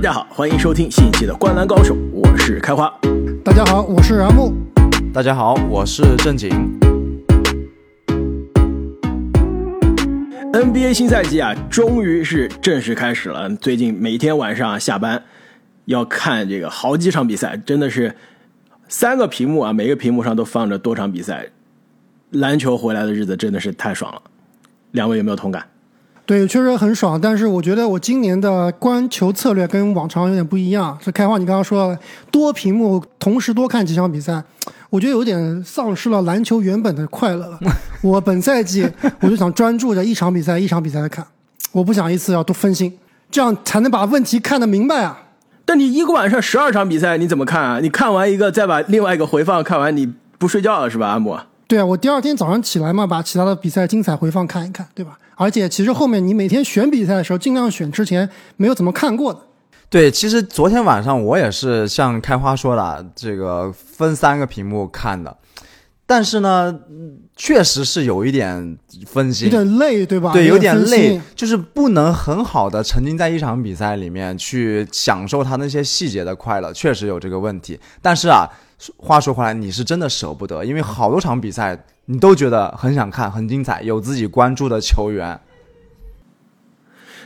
家好，欢迎收听新一期的《灌篮高手》，我是开花。大家好，我是阿木。大家好，我是正经。NBA 新赛季啊，终于是正式开始了。最近每天晚上下班要看这个好几场比赛，真的是三个屏幕啊，每个屏幕上都放着多场比赛。篮球回来的日子真的是太爽了，两位有没有同感？对，确实很爽，但是我觉得我今年的观球策略跟往常有点不一样。是开花，你刚刚说了多屏幕同时多看几场比赛，我觉得有点丧失了篮球原本的快乐了。我本赛季我就想专注着一场比赛一场比赛的看，我不想一次要多分心，这样才能把问题看得明白啊。但你一个晚上十二场比赛，你怎么看啊？你看完一个，再把另外一个回放看完，你不睡觉了是吧，阿木？对啊，我第二天早上起来嘛，把其他的比赛精彩回放看一看，对吧？而且其实后面你每天选比赛的时候，尽量选之前没有怎么看过的。对，其实昨天晚上我也是像开花说的，这个分三个屏幕看的，但是呢，确实是有一点分心，有点累，对吧？对，有点累，就是不能很好的沉浸在一场比赛里面去享受它那些细节的快乐，确实有这个问题。但是啊，话说回来，你是真的舍不得，因为好多场比赛你都觉得很想看，很精彩，有自己关注的球员。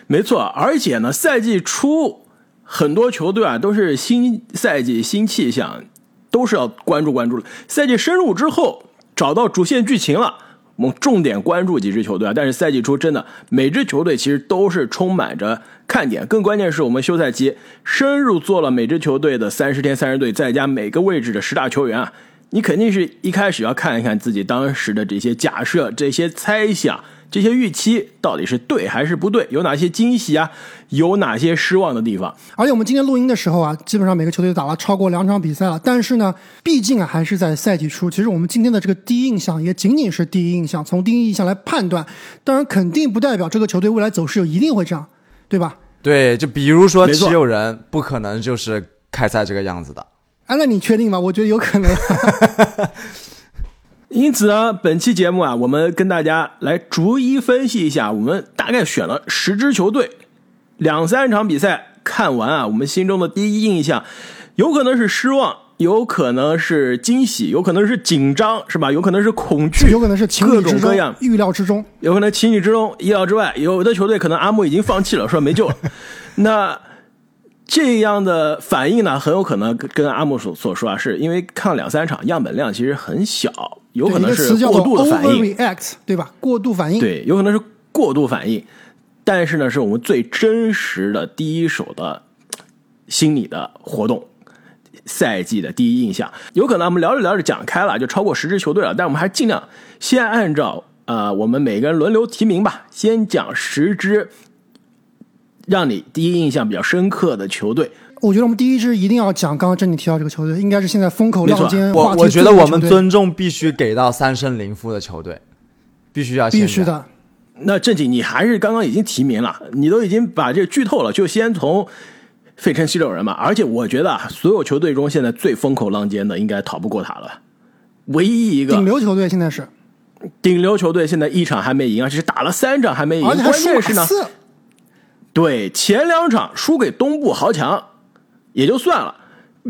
没错，而且呢，赛季初很多球队啊都是新赛季新气象，都是要关注关注的。赛季深入之后，找到主线剧情了，我们重点关注几支球队啊。但是赛季初真的每支球队其实都是充满着看点，更关键是我们休赛期深入做了每支球队的三十天三十队，再加每个位置的十大球员啊。你肯定是一开始要看一看自己当时的这些假设、这些猜想、这些预期到底是对还是不对，有哪些惊喜啊，有哪些失望的地方。而且我们今天录音的时候啊，基本上每个球队打了超过两场比赛了，但是呢，毕竟啊还是在赛季初。其实我们今天的这个第一印象也仅仅是第一印象，从第一印象来判断，当然肯定不代表这个球队未来走势就一定会这样，对吧？对，就比如说没有人不可能就是开赛这个样子的。哎，那你确定吗？我觉得有可能。因此呢，本期节目啊，我们跟大家来逐一分析一下，我们大概选了十支球队，两三场比赛看完啊，我们心中的第一印象，有可能是失望，有可能是惊喜，有可能是紧张，是吧？有可能是恐惧，有可能是情理各种各样，预料之中。有可能情理之中、意料之外。有的球队可能阿木已经放弃了，说没救了。那这样的反应呢，很有可能跟跟阿木所所说啊，是因为看了两三场，样本量其实很小，有可能是过度的反应对吧？过度反应。对，有可能是过度反应。但是呢，是我们最真实的第一手的心理的活动。赛季的第一印象，有可能我们聊着聊着讲开了，就超过十支球队了。但我们还尽量先按照呃我们每个人轮流提名吧，先讲十支让你第一印象比较深刻的球队。我觉得我们第一支一定要讲，刚刚珍妮提到这个球队，应该是现在风口浪尖、我我觉得我们尊重必须给到三胜零负的球队，必须要。必须的。那正经，你还是刚刚已经提名了，你都已经把这个剧透了，就先从费城七六人嘛。而且我觉得啊，所有球队中现在最风口浪尖的，应该逃不过他了。唯一一个顶流球队现在是，顶流球队现在一场还没赢，而且是打了三场还没赢。而且还输关键是呢，马刺。对前两场输给东部豪强也就算了，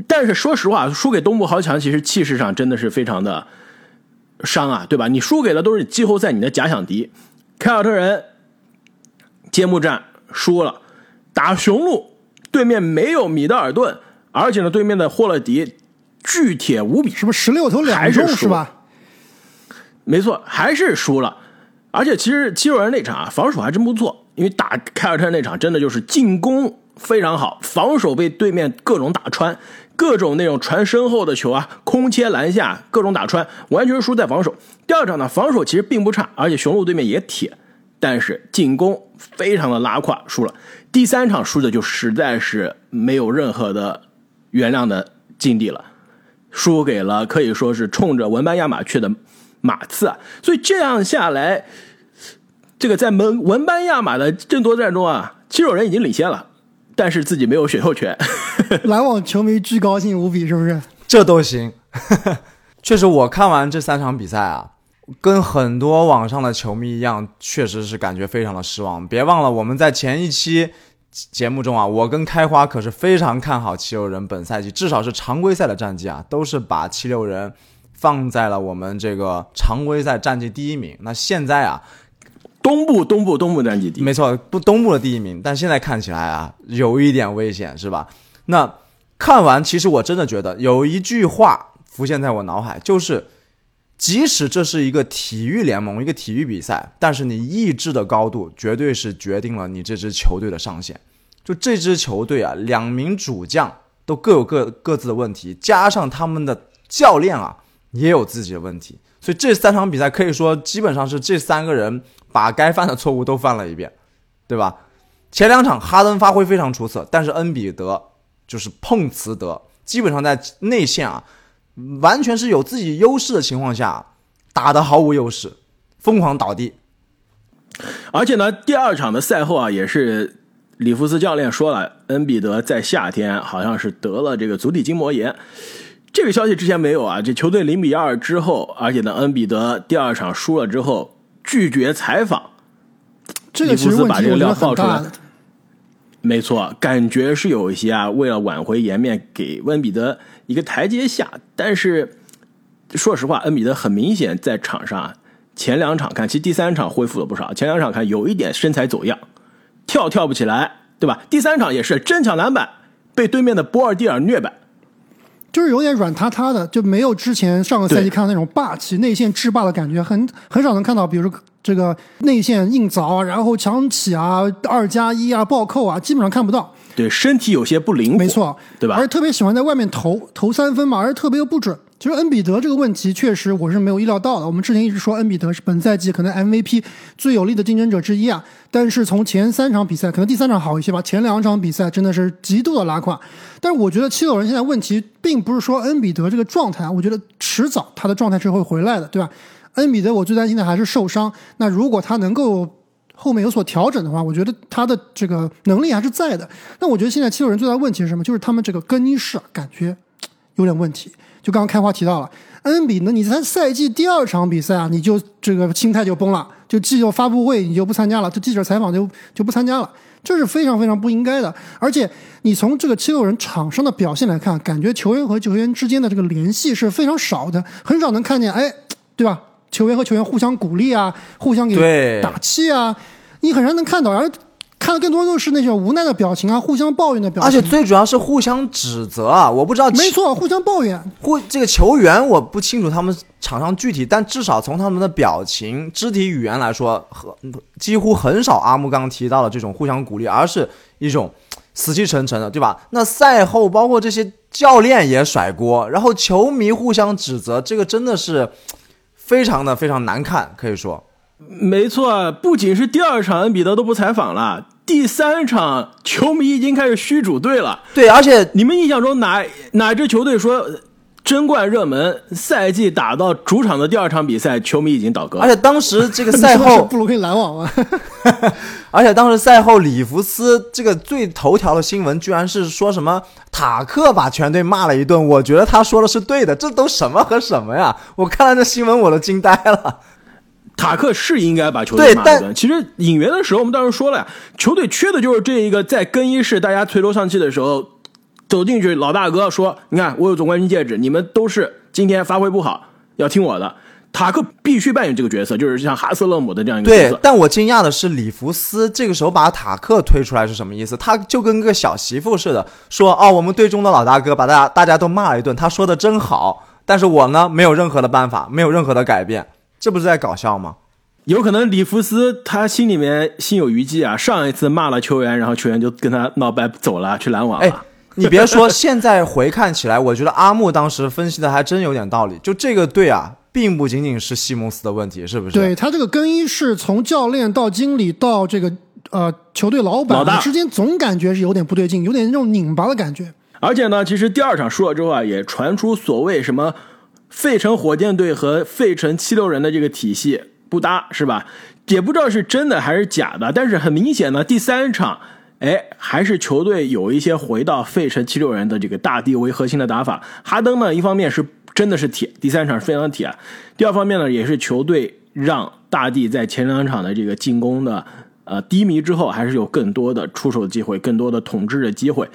但是说实话，输给东部豪强其实气势上真的是非常的伤啊，对吧？你输给的都是季后赛你的假想敌，凯尔特人揭幕战输了，打雄鹿对面没有米德尔顿，而且呢对面的霍勒迪巨铁无比，是不是十六投两中是是吧？没错，还是输了。而且其实七六人那场啊，防守还真不错，因为打凯尔特人那场真的就是进攻非常好，防守被对面各种打穿，各种那种传身后的球啊，空切篮下各种打穿，完全是输在防守。第二场呢，防守其实并不差，而且雄鹿对面也铁，但是进攻非常的拉胯，输了。第三场输的就实在是没有任何的原谅的境地了。输给了可以说是冲着文班亚马去的马刺啊，所以这样下来，这个在门文班亚马的争夺战中啊，七六人已经领先了，但是自己没有选秀权。篮网球迷巨高兴无比，是不是？这都行。确实，我看完这三场比赛啊，跟很多网上的球迷一样，确实是感觉非常的失望。别忘了，我们在前一期节目中啊，我跟开花可是非常看好七六人本赛季，至少是常规赛的战绩啊，都是把七六人放在了我们这个常规赛战绩第一名。那现在啊，东部东部东部战绩第，没错，不东部的第一名，但现在看起来啊，有一点危险，是吧？那看完，其实我真的觉得有一句话浮现在我脑海，就是。即使这是一个体育联盟，一个体育比赛，但是你意志的高度绝对是决定了你这支球队的上限。就这支球队啊，两名主将都各有各各自的问题，加上他们的教练啊也有自己的问题，所以这三场比赛可以说基本上是这三个人把该犯的错误都犯了一遍，对吧？前两场哈登发挥非常出色，但是恩比德就是碰瓷德，基本上在内线啊。完全是有自己优势的情况下，打的毫无优势，疯狂倒地。而且呢，第二场的赛后啊，也是里弗斯教练说了，恩比德在夏天好像是得了这个足底筋膜炎。这个消息之前没有啊。这球队零比二之后，而且呢，恩比德第二场输了之后拒绝采访。这个其实把这个料爆出来。没错，感觉是有一些啊，为了挽回颜面，给恩比德一个台阶下。但是说实话，恩比德很明显在场上啊前两场看，其实第三场恢复了不少。前两场看有一点身材走样，跳跳不起来，对吧？第三场也是争抢篮板，被对面的波尔蒂尔虐败，就是有点软塌塌的，就没有之前上个赛季看到那种霸气内线制霸的感觉，很很少能看到，比如说。这个内线硬凿啊，然后强起啊，二加一啊，暴扣啊，基本上看不到。对，身体有些不灵活，没错，对吧？而且特别喜欢在外面投投三分嘛，而且特别又不准。其实恩比德这个问题确实我是没有意料到的。我们之前一直说恩比德是本赛季可能 MVP 最有力的竞争者之一啊，但是从前三场比赛，可能第三场好一些吧，前两场比赛真的是极度的拉胯。但是我觉得七六人现在问题并不是说恩比德这个状态，我觉得迟早他的状态是会回来的，对吧？恩比德，我最担心的还是受伤。那如果他能够后面有所调整的话，我觉得他的这个能力还是在的。那我觉得现在七六人最大的问题是什么？就是他们这个更衣室感觉有点问题。就刚刚开花提到了，恩比呢，你在赛季第二场比赛啊，你就这个心态就崩了，就记者发布会你就不参加了，就记者采访就就不参加了，这是非常非常不应该的。而且你从这个七六人场上的表现来看，感觉球员和球员之间的这个联系是非常少的，很少能看见，哎，对吧？球员和球员互相鼓励啊，互相给打气啊，你很少能看到，而看的更多都是那种无奈的表情啊，互相抱怨的表情，而且最主要是互相指责啊，我不知道，没错，互相抱怨。互这个球员我不清楚他们场上具体，但至少从他们的表情、肢体语言来说，和几乎很少阿木刚提到的这种互相鼓励，而是一种死气沉沉的，对吧？那赛后包括这些教练也甩锅，然后球迷互相指责，这个真的是。非常的非常难看，可以说，没错。不仅是第二场恩比德都不采访了，第三场球迷已经开始虚主队了。对，而且你们印象中哪哪支球队说争冠热门赛季打到主场的第二场比赛，球迷已经倒戈？而且当时这个赛后布鲁克林篮网吗，而且当时赛后里弗斯这个最头条的新闻，居然是说什么？塔克把全队骂了一顿，我觉得他说的是对的。这都什么和什么呀？我看了这新闻，我都惊呆了。塔克是应该把球队骂一顿。其实引援的时候，我们当时说了呀，球队缺的就是这一个在更衣室大家垂头丧气的时候，走进去老大哥说：“你看，我有总冠军戒指，你们都是今天发挥不好，要听我的。”塔克必须扮演这个角色，就是像哈斯勒姆的这样一个角色。对，但我惊讶的是，里弗斯这个时候把塔克推出来是什么意思？他就跟个小媳妇似的，说：“哦，我们队中的老大哥把大家大家都骂了一顿，他说的真好。”但是我呢，没有任何的办法，没有任何的改变，这不是在搞笑吗？有可能里弗斯他心里面心有余悸啊，上一次骂了球员，然后球员就跟他闹掰走了，去篮网了。哎，你别说，现在回看起来，我觉得阿木当时分析的还真有点道理。就这个队啊。并不仅仅是西蒙斯的问题，是不是？对他这个更衣室，从教练到经理到这个呃球队老板之间，总感觉是有点不对劲，有点那种拧巴的感觉。而且呢，其实第二场输了之后啊，也传出所谓什么费城火箭队和费城七六人的这个体系不搭，是吧？也不知道是真的还是假的。但是很明显呢，第三场，哎，还是球队有一些回到费城七六人的这个大地为核心的打法。哈登呢，一方面是。真的是铁，第三场是非常铁。第二方面呢，也是球队让大帝在前两场的这个进攻的呃低迷之后，还是有更多的出手机会，更多的统治的机会。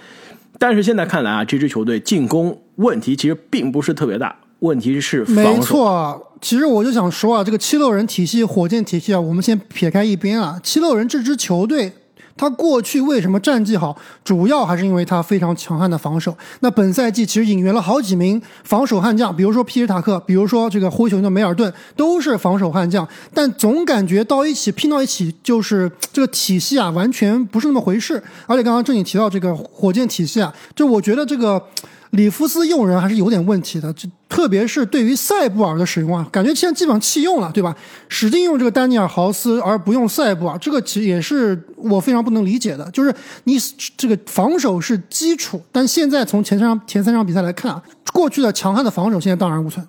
但是现在看来啊，这支球队进攻问题其实并不是特别大，问题是防守。没错，其实我就想说啊，这个七六人体系、火箭体系啊，我们先撇开一边啊。七六人这支球队，他过去为什么战绩好，主要还是因为他非常强悍的防守。那本赛季其实引援了好几名防守悍将，比如说皮尔塔克，比如说这个灰熊的梅尔顿，都是防守悍将。但总感觉到一起拼到一起，就是这个体系啊，完全不是那么回事。而且刚刚正你提到这个火箭体系啊，就我觉得这个。里弗斯用人还是有点问题的，就特别是对于塞布尔的使用啊，感觉现在基本上弃用了，对吧？使劲用这个丹尼尔豪斯而不用塞布尔，这个其实也是我非常不能理解的。就是你这个防守是基础，但现在从前三场前三场比赛来看啊，过去的强悍的防守现在荡然无存。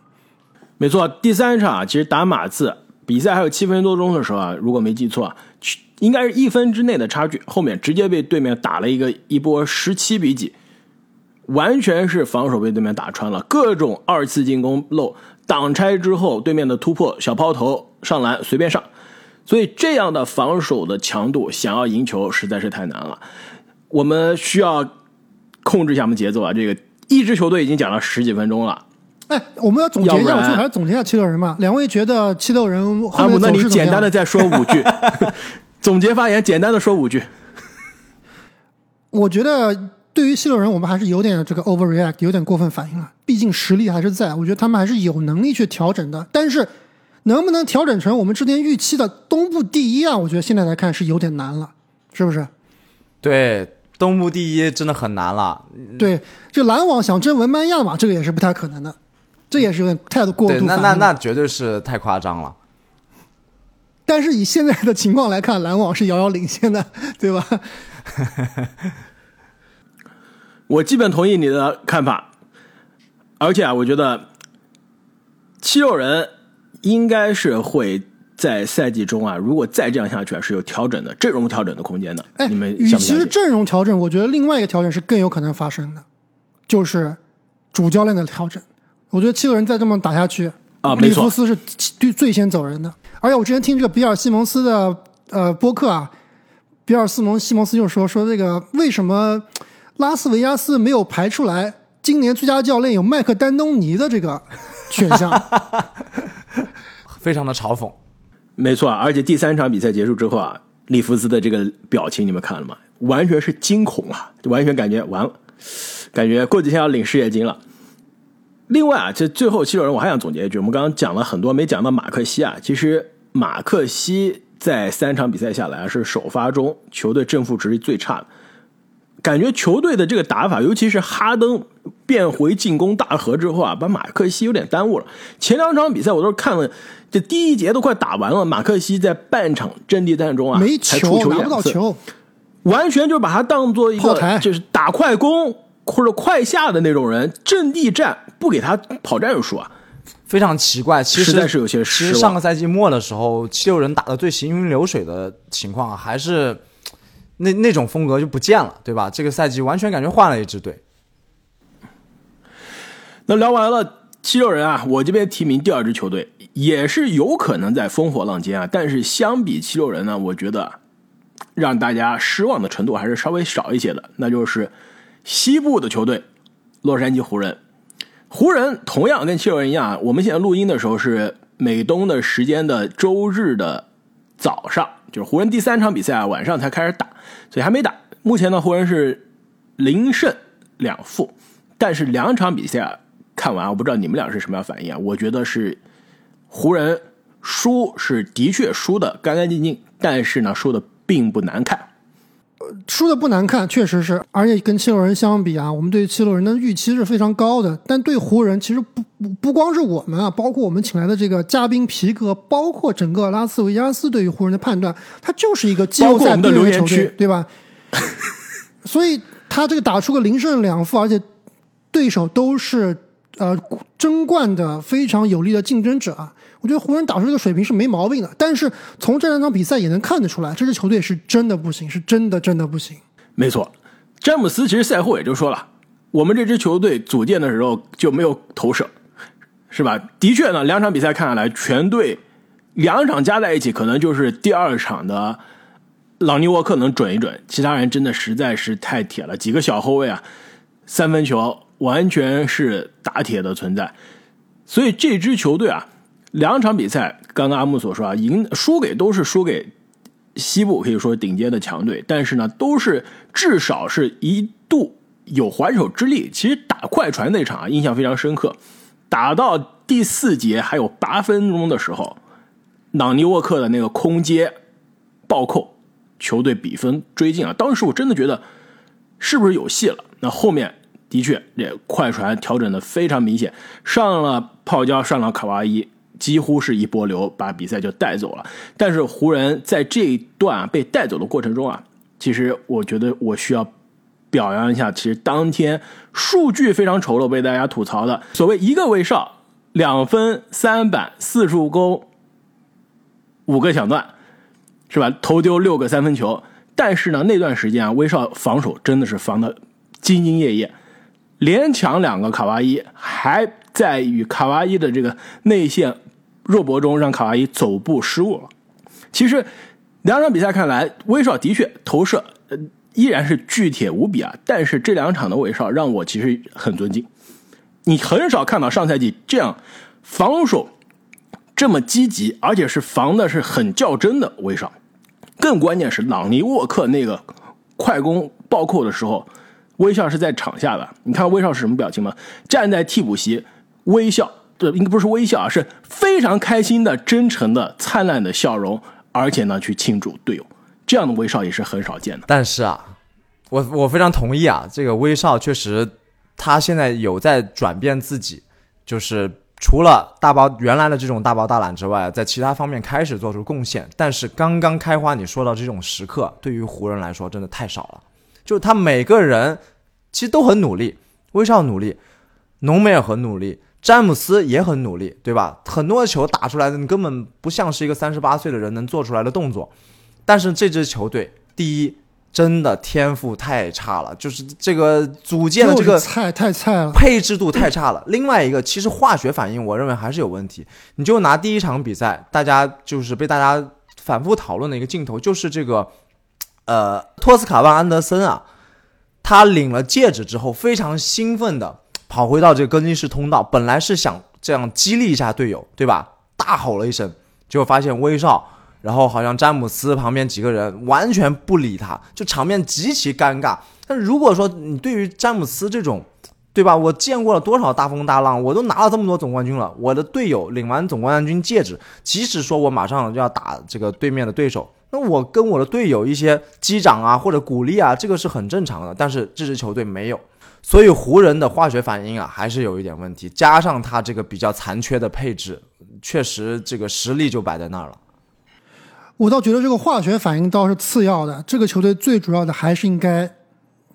没错，第三场啊，其实打马刺比赛还有七分多钟的时候啊，如果没记错，应该是一分之内的差距，后面直接被对面打了一个一波十七比几。完全是防守被对面打穿了，各种二次进攻漏挡拆之后，对面的突破小抛投上篮随便上，所以这样的防守的强度，想要赢球实在是太难了。我们需要控制一下我们节奏啊！这个一支球队已经讲了十几分钟了，哎，我们要总结一下，我最后还是总结一下七六人嘛。两位觉得七六人后面那你简单的再说五句，总结发言，简单的说五句。我觉得。对于西洛人，我们还是有点这个 overreact，有点过分反应了。毕竟实力还是在，我觉得他们还是有能力去调整的。但是，能不能调整成我们之前预期的东部第一啊？我觉得现在来看是有点难了，是不是？对，东部第一真的很难了。对，这篮网想争文班亚马，这个也是不太可能的。这也是有点太过度。那那那绝对是太夸张了。但是以现在的情况来看，篮网是遥遥领先的，对吧？我基本同意你的看法，而且啊，我觉得七六人应该是会在赛季中啊，如果再这样下去啊，是有调整的阵容调整的空间的。哎，你们与其是阵容调整，我觉得另外一个调整是更有可能发生的，就是主教练的调整。我觉得七六人再这么打下去啊，里弗斯是最最先走人的。而且我之前听这个比尔西蒙斯的呃播客啊，比尔西蒙西蒙斯就说说这个为什么。拉斯维加斯没有排出来，今年最佳教练有麦克丹东尼的这个选项，非常的嘲讽。没错，而且第三场比赛结束之后啊，利弗斯的这个表情你们看了吗？完全是惊恐啊，完全感觉完了，感觉过几天要领失业金了。另外啊，这最后七六人我还想总结一句，我们刚刚讲了很多，没讲到马克西啊。其实马克西在三场比赛下来是首发中球队正负值最差的。感觉球队的这个打法，尤其是哈登变回进攻大核之后啊，把马克西有点耽误了。前两场比赛我都是看了，这第一节都快打完了，马克西在半场阵地战中啊，没球拿不到球，完全就把他当做一个就是打快攻或者快下的那种人，阵地战不给他跑战术啊，非常奇怪。其实实在是有些失望。上个赛季末的时候，七六人打的最行云流水的情况还是。那那种风格就不见了，对吧？这个赛季完全感觉换了一支队。那聊完了七六人啊，我这边提名第二支球队，也是有可能在烽火浪尖啊。但是相比七六人呢，我觉得让大家失望的程度还是稍微少一些的，那就是西部的球队洛杉矶湖人。湖人同样跟七六人一样，我们现在录音的时候是美东的时间的周日的早上。就是湖人第三场比赛啊，晚上才开始打，所以还没打。目前呢，湖人是零胜两负，但是两场比赛看完，我不知道你们俩是什么样反应啊？我觉得是湖人输是的确输的干干净净，但是呢，输的并不难看。输的不难看，确实是，而且跟七六人相比啊，我们对七六人的预期是非常高的。但对湖人，其实不不不光是我们啊，包括我们请来的这个嘉宾皮哥，包括整个拉斯维加斯对于湖人的判断，他就是一个季后赛边缘球队，对吧？所以他这个打出个零胜两负，而且对手都是呃争冠的非常有力的竞争者啊。我觉得湖人打出这个水平是没毛病的，但是从这两场比赛也能看得出来，这支球队是真的不行，是真的真的不行。没错，詹姆斯其实赛后也就说了，我们这支球队组建的时候就没有投射，是吧？的确呢，两场比赛看下来，全队两场加在一起，可能就是第二场的朗尼沃克能准一准，其他人真的实在是太铁了。几个小后卫啊，三分球完全是打铁的存在。所以这支球队啊，两场比赛，刚刚阿木所说啊，赢输给都是输给西部可以说顶尖的强队，但是呢，都是至少是一度有还手之力。其实打快船那场啊，印象非常深刻，打到第四节还有八分钟的时候，朗尼沃克的那个空接暴扣，球队比分追进啊，当时我真的觉得是不是有戏了？那后面。的确，这快船调整的非常明显，上了泡椒，上了卡哇伊，几乎是一波流把比赛就带走了。但是湖人在这一段被带走的过程中啊，其实我觉得我需要表扬一下，其实当天数据非常丑陋，被大家吐槽的所谓一个威少，两分三板四助攻，五个抢断，是吧？投丢六个三分球。但是呢，那段时间啊，威少防守真的是防的兢兢业业。连抢两个卡哇伊，还在与卡哇伊的这个内线肉搏中，让卡哇伊走步失误了。其实两场比赛看来，威少的确投射呃依然是巨铁无比啊。但是这两场的威少让我其实很尊敬。你很少看到上赛季这样防守这么积极，而且是防的是很较真的威少。更关键是朗尼沃克那个快攻暴扣的时候。微笑是在场下的，你看威少是什么表情吗？站在替补席，微笑，对应该不是微笑啊，是非常开心的、真诚的、灿烂的笑容，而且呢，去庆祝队友，这样的威少也是很少见的。但是啊，我我非常同意啊，这个威少确实，他现在有在转变自己，就是除了大包原来的这种大包大揽之外，在其他方面开始做出贡献。但是刚刚开花，你说到这种时刻，对于湖人来说真的太少了。就他每个人其实都很努力，威少努力，浓眉也很努力，詹姆斯也很努力，对吧？很多球打出来的，你根本不像是一个三十八岁的人能做出来的动作。但是这支球队，第一，真的天赋太差了，就是这个组建的这个菜太菜了，配置度太差了。另外一个，其实化学反应，我认为还是有问题。你就拿第一场比赛，大家就是被大家反复讨论的一个镜头，就是这个。呃，托斯卡万安德森啊，他领了戒指之后，非常兴奋的跑回到这个更衣室通道，本来是想这样激励一下队友，对吧？大吼了一声，结果发现威少，然后好像詹姆斯旁边几个人完全不理他，就场面极其尴尬。但如果说你对于詹姆斯这种，对吧？我见过了多少大风大浪，我都拿了这么多总冠军了，我的队友领完总冠军戒指，即使说我马上就要打这个对面的对手。那我跟我的队友一些击掌啊，或者鼓励啊，这个是很正常的。但是这支球队没有，所以湖人的化学反应啊，还是有一点问题。加上他这个比较残缺的配置，确实这个实力就摆在那儿了。我倒觉得这个化学反应倒是次要的，这个球队最主要的还是应该，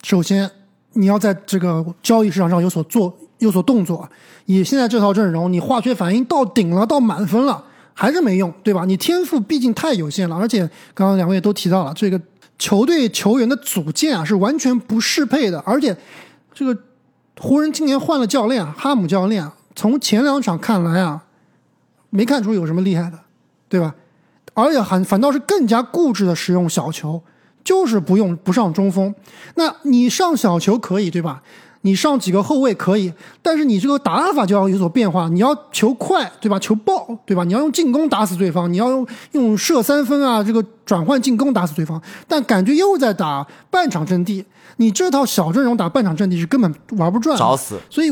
首先你要在这个交易市场上有所做、有所动作。以现在这套阵容，你化学反应到顶了，到满分了。还是没用，对吧？你天赋毕竟太有限了，而且刚刚两位也都提到了，这个球队球员的组建啊是完全不适配的，而且这个湖人今年换了教练，哈姆教练，从前两场看来啊，没看出有什么厉害的，对吧？而且还反倒是更加固执的使用小球，就是不用不上中锋。那你上小球可以，对吧？你上几个后卫可以，但是你这个打法就要有所变化。你要球快，对吧？球爆，对吧？你要用进攻打死对方，你要用用射三分啊，这个转换进攻打死对方。但感觉又在打半场阵地，你这套小阵容打半场阵地是根本玩不转，找死。所以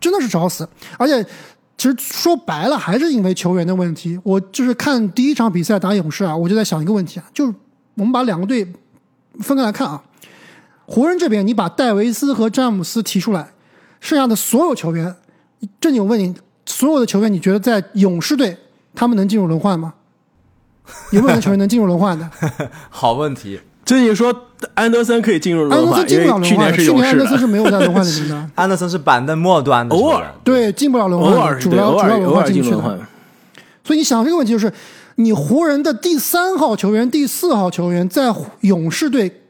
真的是找死。而且其实说白了，还是因为球员的问题。我就是看第一场比赛打勇士啊，我就在想一个问题啊，就是我们把两个队分开来看啊。湖人这边，你把戴维斯和詹姆斯提出来，剩下的所有球员，正经问你，所有的球员，你觉得在勇士队他们能进入轮换吗？有没有球员能进入轮换的？好问题。正经说安德森可以进入轮换，因为去年是勇士安德森是没有在轮换的名单。安德森是板凳末端的，偶尔对进不了轮换，偶尔主要主要轮换进去的。所以你想这个问题就是，你湖人的第三号球员、第四号球员在勇士队。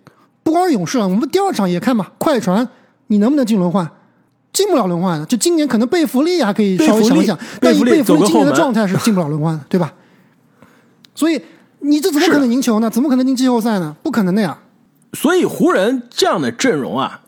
不光是勇士啊，我们第二场也看吧。快船，你能不能进轮换？进不了轮换的。就今年可能贝弗利还可以稍微想一想，但以贝弗利今年的状态是进不了轮换的，对吧？所以你这怎么可能赢球呢？怎么可能进季后赛呢？不可能的呀！所以湖人这样的阵容啊，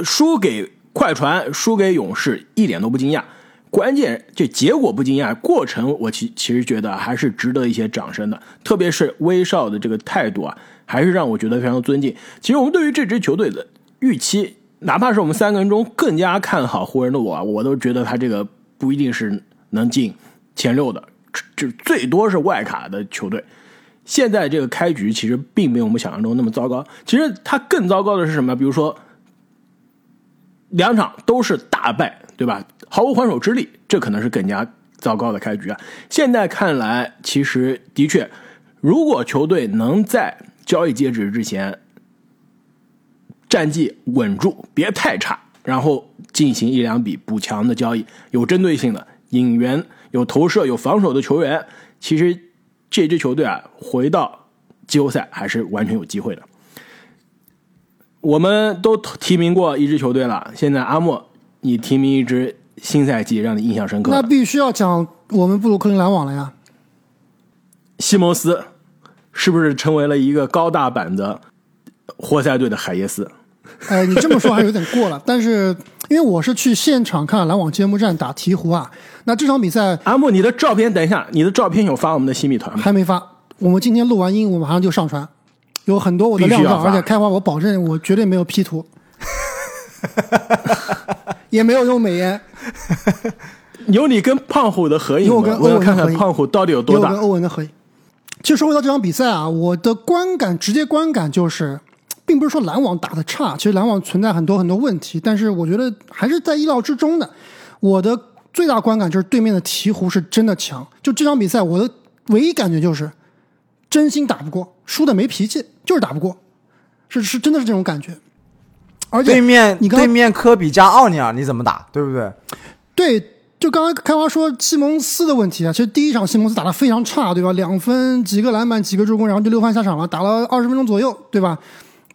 输给快船、输给勇士一点都不惊讶。关键这结果不惊讶，过程我其其实觉得还是值得一些掌声的。特别是威少的这个态度啊，还是让我觉得非常尊敬。其实我们对于这支球队的预期，哪怕是我们三个人中更加看好湖人的我啊，我都觉得他这个不一定是能进前六的，就最多是外卡的球队。现在这个开局其实并没有我们想象中那么糟糕。其实他更糟糕的是什么？比如说两场都是大败，对吧？毫无还手之力，这可能是更加糟糕的开局啊！现在看来，其实的确，如果球队能在交易截止之前战绩稳住，别太差，然后进行一两笔补强的交易，有针对性的引援、有投射、有防守的球员，其实这支球队啊，回到季后赛还是完全有机会的。我们都提名过一支球队了，现在阿莫，你提名一支。新赛季让你印象深刻，那必须要讲我们布鲁克林篮网了呀。西蒙斯是不是成为了一个高大版的活塞队的海耶斯？哎，你这么说还有点过了。但是因为我是去现场看篮网揭幕战打鹈鹕啊，那这场比赛，阿木，你的照片，等一下，你的照片有发我们的新米团吗？还没发，我们今天录完音，我马上就上传，有很多我的亮照，而且开花，我保证我绝对没有 P 图。也没有用美颜，有你跟胖虎的合影我跟欧文看看胖虎到底有多大。跟欧文的合影。其实说回到这场比赛啊，我的观感，直接观感就是，并不是说篮网打的差，其实篮网存在很多很多问题，但是我觉得还是在意料之中的。我的最大观感就是对面的鹈鹕是真的强。就这场比赛，我的唯一感觉就是，真心打不过，输的没脾气，就是打不过，是是真的是这种感觉。而且对面你对面科比加奥尼尔你怎么打，对不对？对，就刚刚开花说西蒙斯的问题啊，其实第一场西蒙斯打得非常差，对吧？两分几个篮板几个助攻，然后就六犯下场了，打了二十分钟左右，对吧？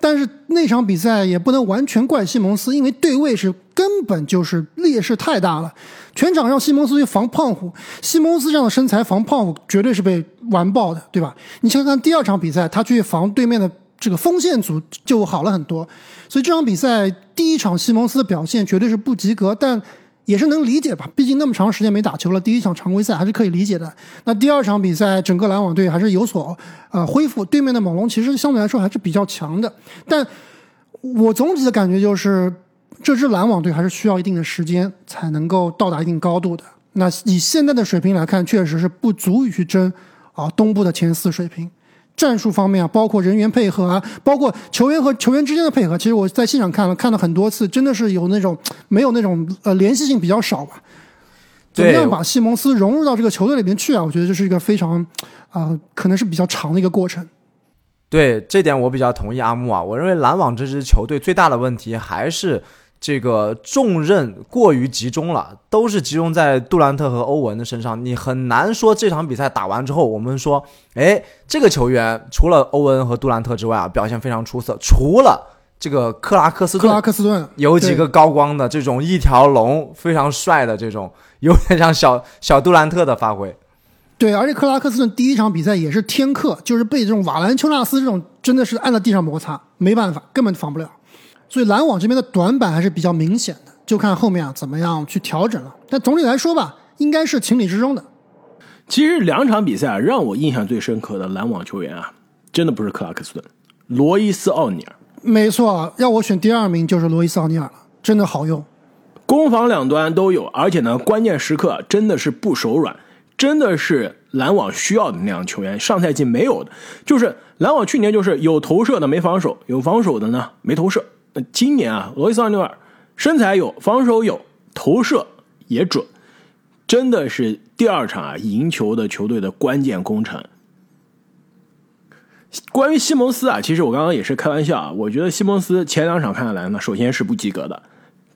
但是那场比赛也不能完全怪西蒙斯，因为对位是根本就是劣势太大了，全场让西蒙斯去防胖虎，西蒙斯这样的身材防胖虎绝对是被完爆的，对吧？你想想看第二场比赛，他去防对面的这个锋线组就好了很多。所以这场比赛第一场西蒙斯的表现绝对是不及格，但也是能理解吧？毕竟那么长时间没打球了，第一场常规赛还是可以理解的。那第二场比赛，整个篮网队还是有所呃恢复，对面的猛龙其实相对来说还是比较强的。但我总体的感觉就是，这支篮网队还是需要一定的时间才能够到达一定高度的。那以现在的水平来看，确实是不足以去争啊东部的前四水平。战术方面啊，包括人员配合啊，包括球员和球员之间的配合，其实我在现场看了看了很多次，真的是有那种没有那种呃联系性比较少吧。怎么样把西蒙斯融入到这个球队里面去啊？我觉得这是一个非常啊，可能是比较长的一个过程。对这点我比较同意阿木啊，我认为篮网这支球队最大的问题还是。这个重任过于集中了，都是集中在杜兰特和欧文的身上。你很难说这场比赛打完之后，我们说，哎，这个球员除了欧文和杜兰特之外啊，表现非常出色。除了这个克拉克斯顿，克拉克斯顿有几个高光的这种一条龙，非常帅的这种，有点像小小杜兰特的发挥。对，而且克拉克斯顿第一场比赛也是天克，就是被这种瓦兰丘纳斯这种真的是按在地上摩擦，没办法，根本防不了。所以篮网这边的短板还是比较明显的，就看后面啊怎么样去调整了。但总体来说吧，应该是情理之中的。其实两场比赛啊，让我印象最深刻的篮网球员啊，真的不是克拉克斯顿，罗伊斯奥尼尔。没错，要我选第二名就是罗伊斯奥尼尔了，真的好用，攻防两端都有，而且呢，关键时刻真的是不手软，真的是篮网需要的那样球员。上赛季没有的，就是篮网去年就是有投射的没防守，有防守的呢没投射。那今年啊，罗伊斯奥尼尔身材有，防守有，投射也准，真的是第二场啊赢球的球队的关键功臣。关于西蒙斯啊，其实我刚刚也是开玩笑啊，我觉得西蒙斯前两场看下来呢，首先是不及格的，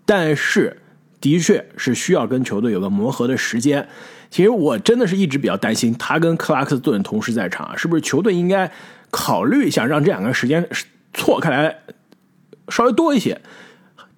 但是的确是需要跟球队有个磨合的时间。其实我真的是一直比较担心他跟克拉克斯顿同时在场，是不是球队应该考虑一下，让这两个时间错开来。稍微多一些，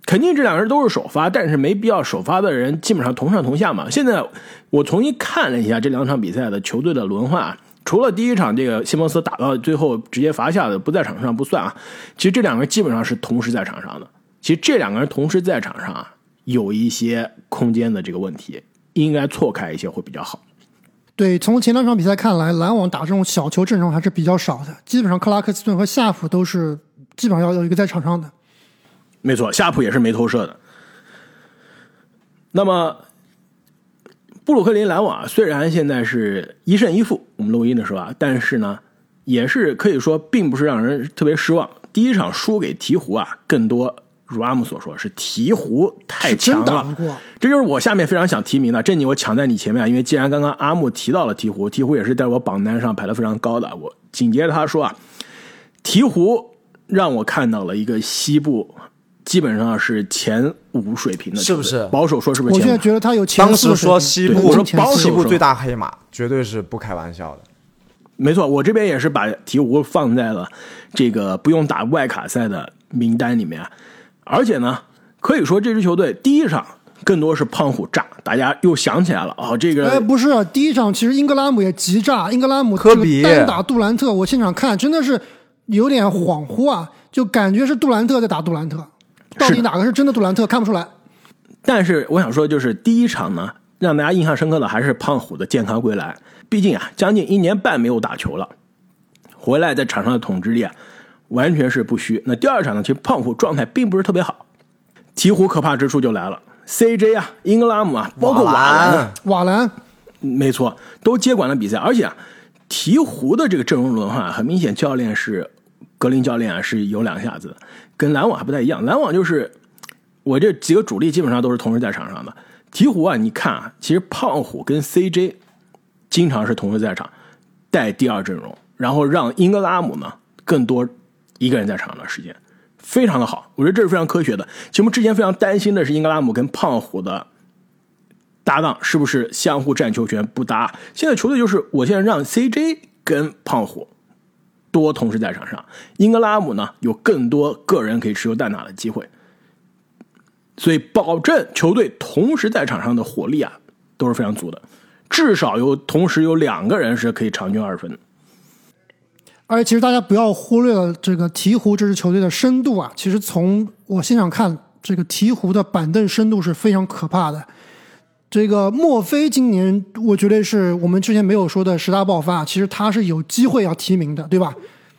肯定这两个人都是首发，但是没必要首发的人基本上同上同下嘛。现在我重新看了一下这两场比赛的球队的轮换，除了第一场这个西蒙斯打到最后直接罚下的不在场上不算啊，其实这两个人基本上是同时在场上的。其实这两个人同时在场上啊，有一些空间的这个问题，应该错开一些会比较好。对，从前两场比赛看来，篮网打这种小球阵容还是比较少的，基本上克拉克斯顿和夏普都是基本上要有一个在场上的。没错，夏普也是没投射的。那么，布鲁克林篮网虽然现在是一胜一负，我们录音的时候啊，但是呢，也是可以说并不是让人特别失望。第一场输给鹈鹕啊，更多如阿姆所说是鹈鹕太强了。这就是我下面非常想提名的，这你我抢在你前面，因为既然刚刚阿木提到了鹈鹕，鹈鹕也是在我榜单上排的非常高的。我紧接着他说啊，鹈鹕让我看到了一个西部。基本上是前五水平的，是不是？保守说是不是？我现在觉得他有前当时说西部，我说保守西部最大黑马，绝对是不开玩笑的。没错，我这边也是把鹈鹕放在了这个不用打外卡赛的名单里面。而且呢，可以说这支球队第一场更多是胖虎炸，大家又想起来了啊，这个哎不是第一场，其实英格拉姆也急炸，英格拉姆科比单打杜兰特，我现场看真的是有点恍惚啊，就感觉是杜兰特在打杜兰特。到底哪个是真的杜兰特看不出来？但是我想说，就是第一场呢，让大家印象深刻的还是胖虎的健康归来。毕竟啊，将近一年半没有打球了，回来在场上的统治力啊，完全是不虚。那第二场呢，其实胖虎状态并不是特别好。鹈鹕可怕之处就来了，CJ 啊，英格拉姆啊，包括瓦兰，瓦兰，没错，都接管了比赛。而且啊，鹈鹕的这个阵容轮换，很明显，教练是格林教练啊，是有两下子。跟篮网还不太一样，篮网就是我这几个主力基本上都是同时在场上的。鹈鹕啊，你看啊，其实胖虎跟 CJ 经常是同时在场，带第二阵容，然后让英格拉姆呢更多一个人在场的时间，非常的好。我觉得这是非常科学的。其实我们之前非常担心的是英格拉姆跟胖虎的搭档是不是相互占球权不搭，现在球队就是我现在让 CJ 跟胖虎。多同时在场上，英格拉姆呢有更多个人可以持球弹打的机会，所以保证球队同时在场上的火力啊都是非常足的，至少有同时有两个人是可以场均二分。而且其实大家不要忽略了这个鹈鹕这支球队的深度啊，其实从我现场看，这个鹈鹕的板凳深度是非常可怕的。这个墨菲今年，我觉得是我们之前没有说的十大爆发，其实他是有机会要提名的，对吧？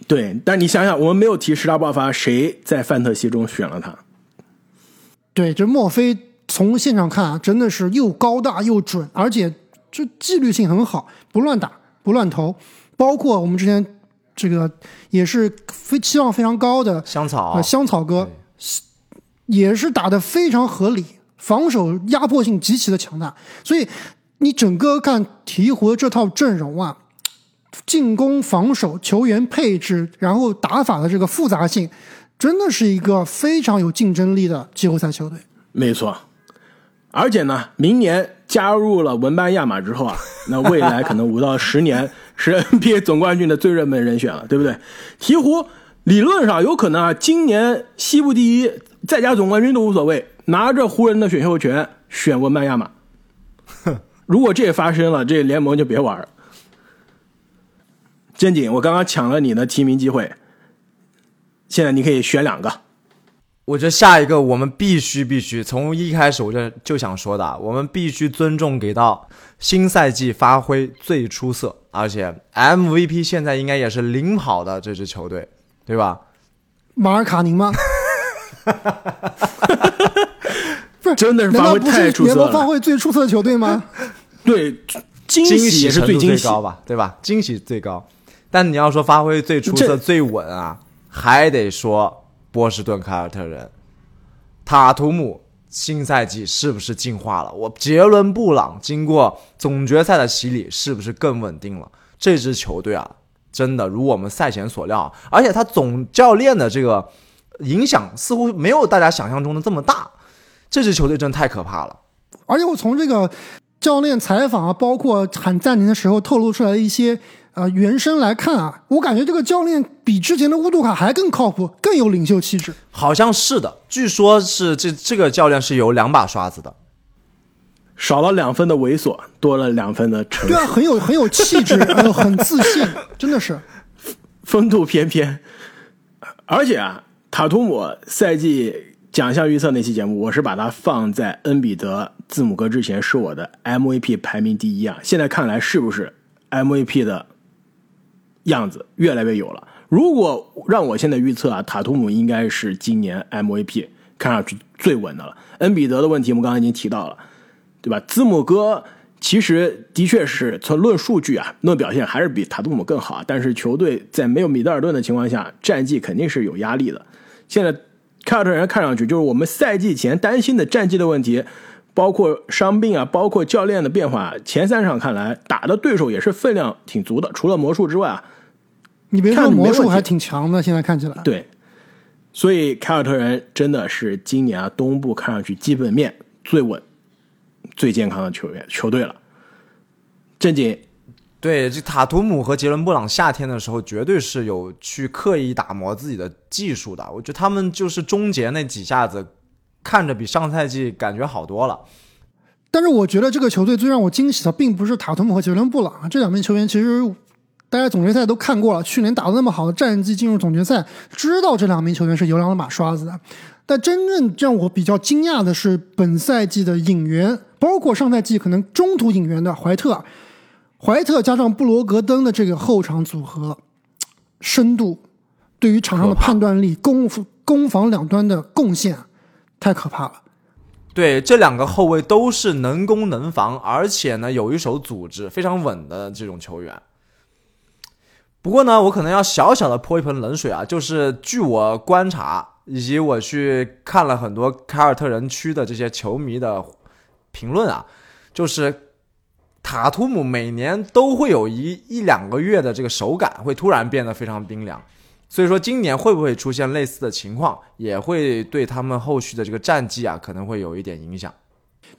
对，但你想想，我们没有提十大爆发，谁在范特西中选了他？对，这墨菲从现场看啊，真的是又高大又准，而且这纪律性很好，不乱打，不乱投。包括我们之前这个也是非期望非常高的香草，香草哥也是打的非常合理。防守压迫性极其的强大，所以你整个看鹈鹕这套阵容啊，进攻、防守、球员配置，然后打法的这个复杂性，真的是一个非常有竞争力的季后赛球队。没错，而且呢，明年加入了文班亚马之后啊，那未来可能五到十年是 NBA 总冠军的最热门人选了，对不对？鹈鹕理论上有可能啊，今年西部第一，再加总冠军都无所谓。拿着湖人的选秀权选文班亚马，如果这也发生了，这联盟就别玩了。正经，我刚刚抢了你的提名机会，现在你可以选两个。我觉得下一个我们必须必须从一开始我就就想说的，我们必须尊重给到新赛季发挥最出色，而且 MVP 现在应该也是领跑的这支球队，对吧？马尔卡宁吗？不是，真的是发挥太出色了。联盟发挥最出色的球队吗？对，惊喜也是最惊喜高吧，对吧？惊喜最高，但你要说发挥最出色、最稳啊，还得说波士顿凯尔特人。塔图姆新赛季是不是进化了？我杰伦布朗经过总决赛的洗礼，是不是更稳定了？这支球队啊，真的如我们赛前所料，而且他总教练的这个。影响似乎没有大家想象中的这么大，这支球队真的太可怕了。而且我从这个教练采访啊，包括喊暂停的时候透露出来的一些呃原声来看啊，我感觉这个教练比之前的乌杜卡还更靠谱，更有领袖气质。好像是的，据说是这这个教练是有两把刷子的。少了两分的猥琐，多了两分的成对啊，很有很有气质，呃，很自信，真的是。风度翩翩。而且啊，塔图姆赛季奖项预测那期节目，我是把它放在恩比德、字母哥之前，是我的 MVP 排名第一啊。现在看来，是不是 MVP 的样子越来越有了？如果让我现在预测啊，塔图姆应该是今年 MVP 看上去最稳的了。恩比德的问题，我们刚刚已经提到了，对吧？字母哥其实的确是从论数据啊，论表现还是比塔图姆更好。但是球队在没有米德尔顿的情况下，战绩肯定是有压力的。现在凯尔特人看上去就是我们赛季前担心的战绩的问题，包括伤病啊，包括教练的变化。前三场看来打的对手也是分量挺足的，除了魔术之外啊，你别说看魔术还挺强的，现在看起来。对，所以凯尔特人真的是今年啊东部看上去基本面最稳、最健康的球员球队了。正经对，这塔图姆和杰伦布朗夏天的时候，绝对是有去刻意打磨自己的技术的。我觉得他们就是终结那几下子，看着比上赛季感觉好多了。但是我觉得这个球队最让我惊喜的，并不是塔图姆和杰伦布朗啊这两名球员，其实大家总决赛都看过了，去年打的那么好的战绩进入总决赛，知道这两名球员是有两把刷子的。但真正让我比较惊讶的是，本赛季的引援，包括上赛季可能中途引援的怀特，怀特加上布罗格登的这个后场组合，深度对于场上的判断力、攻攻防两端的贡献，太可怕了。对，这两个后卫都是能攻能防，而且呢有一手组织，非常稳的这种球员。不过呢，我可能要小小的泼一盆冷水啊，就是据我观察，以及我去看了很多凯尔特人区的这些球迷的评论啊，就是塔图姆每年都会有一一两个月的这个手感会突然变得非常冰凉，所以说今年会不会出现类似的情况，也会对他们后续的这个战绩啊可能会有一点影响。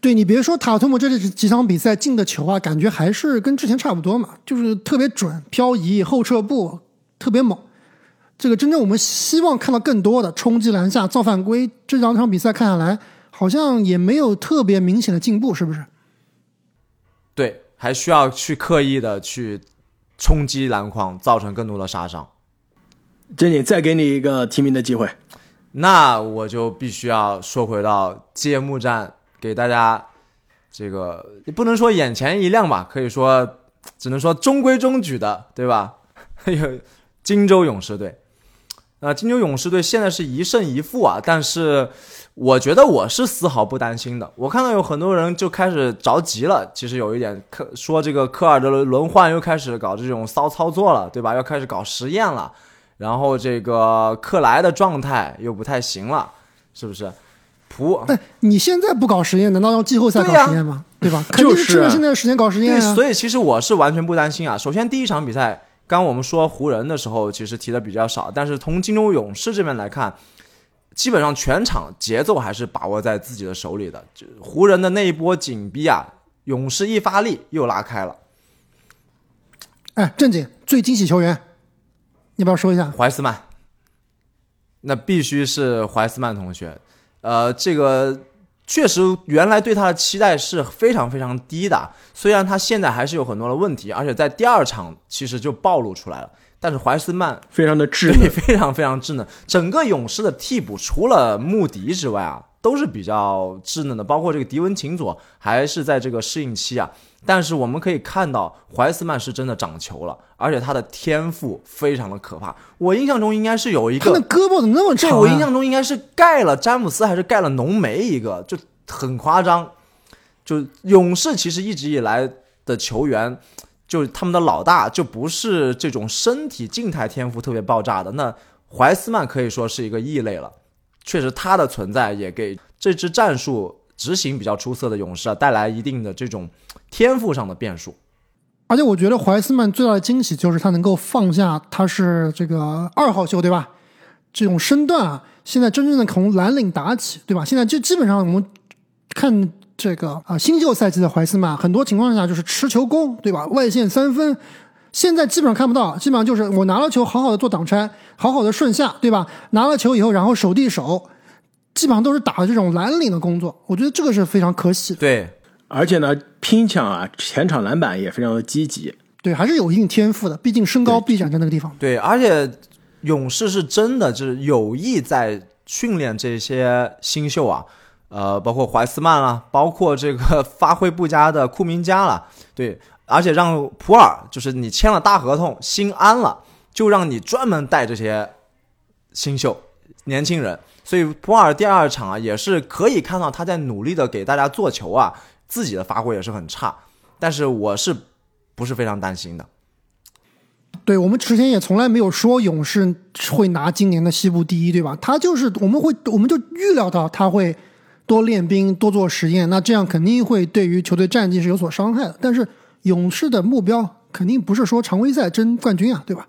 对你别说塔图姆这几场比赛进的球啊，感觉还是跟之前差不多嘛，就是特别准，漂移、后撤步特别猛。这个真正我们希望看到更多的冲击篮下、造犯规，这两场比赛看下来，好像也没有特别明显的进步，是不是？对，还需要去刻意的去冲击篮筐，造成更多的杀伤。这里再给你一个提名的机会，那我就必须要说回到揭幕战，给大家这个也不能说眼前一亮吧，可以说只能说中规中矩的，对吧？有荆州勇士队，呃，金州勇士队现在是一胜一负啊，但是我觉得我是丝毫不担心的。我看到有很多人就开始着急了，其实有一点科说这个科尔的轮换又开始搞这种骚操作了，对吧？要开始搞实验了，然后这个克莱的状态又不太行了，是不是？普哎，你现在不搞实验，难道要季后赛搞实验吗？对吧？肯定是趁着现在的时间搞实验对，啊。所以其实我是完全不担心啊。首先第一场比赛，刚我们说湖人的时候，其实提的比较少，但是从金州勇士这边来看，基本上全场节奏还是把握在自己的手里的。就湖人的那一波紧逼啊，勇士一发力又拉开了。哎，正经最惊喜球员，你不要说一下？怀斯曼，那必须是怀斯曼同学。呃，这个确实原来对他的期待是非常非常低的，虽然他现在还是有很多的问题，而且在第二场其实就暴露出来了。但是怀斯曼非常的稚嫩，非常非常稚嫩，整个勇士的替补除了穆迪之外啊，都是比较稚嫩的，包括这个迪文琴佐还是在这个适应期啊。但是我们可以看到，怀斯曼是真的长球了，而且他的天赋非常的可怕。我印象中应该是有一个他的，胳膊怎么那么长？我印象中应该是盖了詹姆斯还是盖了浓眉一个，就很夸张。就勇士其实一直以来的球员，就他们的老大就不是这种身体静态天赋特别爆炸的。那怀斯曼可以说是一个异类了，确实他的存在也给这支战术执行比较出色的勇士啊带来一定的这种天赋上的变数。而且我觉得怀斯曼最大的惊喜就是他能够放下他是这个二号秀，对吧？这种身段啊，现在真正的从蓝领打起，对吧？现在就基本上我们看这个啊新秀赛季的怀斯曼，很多情况下就是持球攻，对吧？外线三分，现在基本上看不到，基本上就是我拿了球好好的做挡拆，好好的顺下，对吧？拿了球以后，然后手递手，基本上都是打这种蓝领的工作，我觉得这个是非常可喜的。对，而且呢，拼抢啊，前场篮板也非常的积极。对，还是有一定天赋的，毕竟身高臂展在那个地方。对，而且勇士是真的就是有意在训练这些新秀啊，呃，包括怀斯曼啊，包括这个发挥不佳的库明加了，对，而且让普尔就是你签了大合同，心安了，就让你专门带这些新秀年轻人。所以普尔第二场啊，也是可以看到他在努力的给大家做球啊，自己的发挥也是很差，但是我是。不是非常担心的，对我们之前也从来没有说勇士会拿今年的西部第一，对吧？他就是我们会，我们就预料到他会多练兵、多做实验，那这样肯定会对于球队战绩是有所伤害的。但是勇士的目标肯定不是说常规赛争冠军啊，对吧？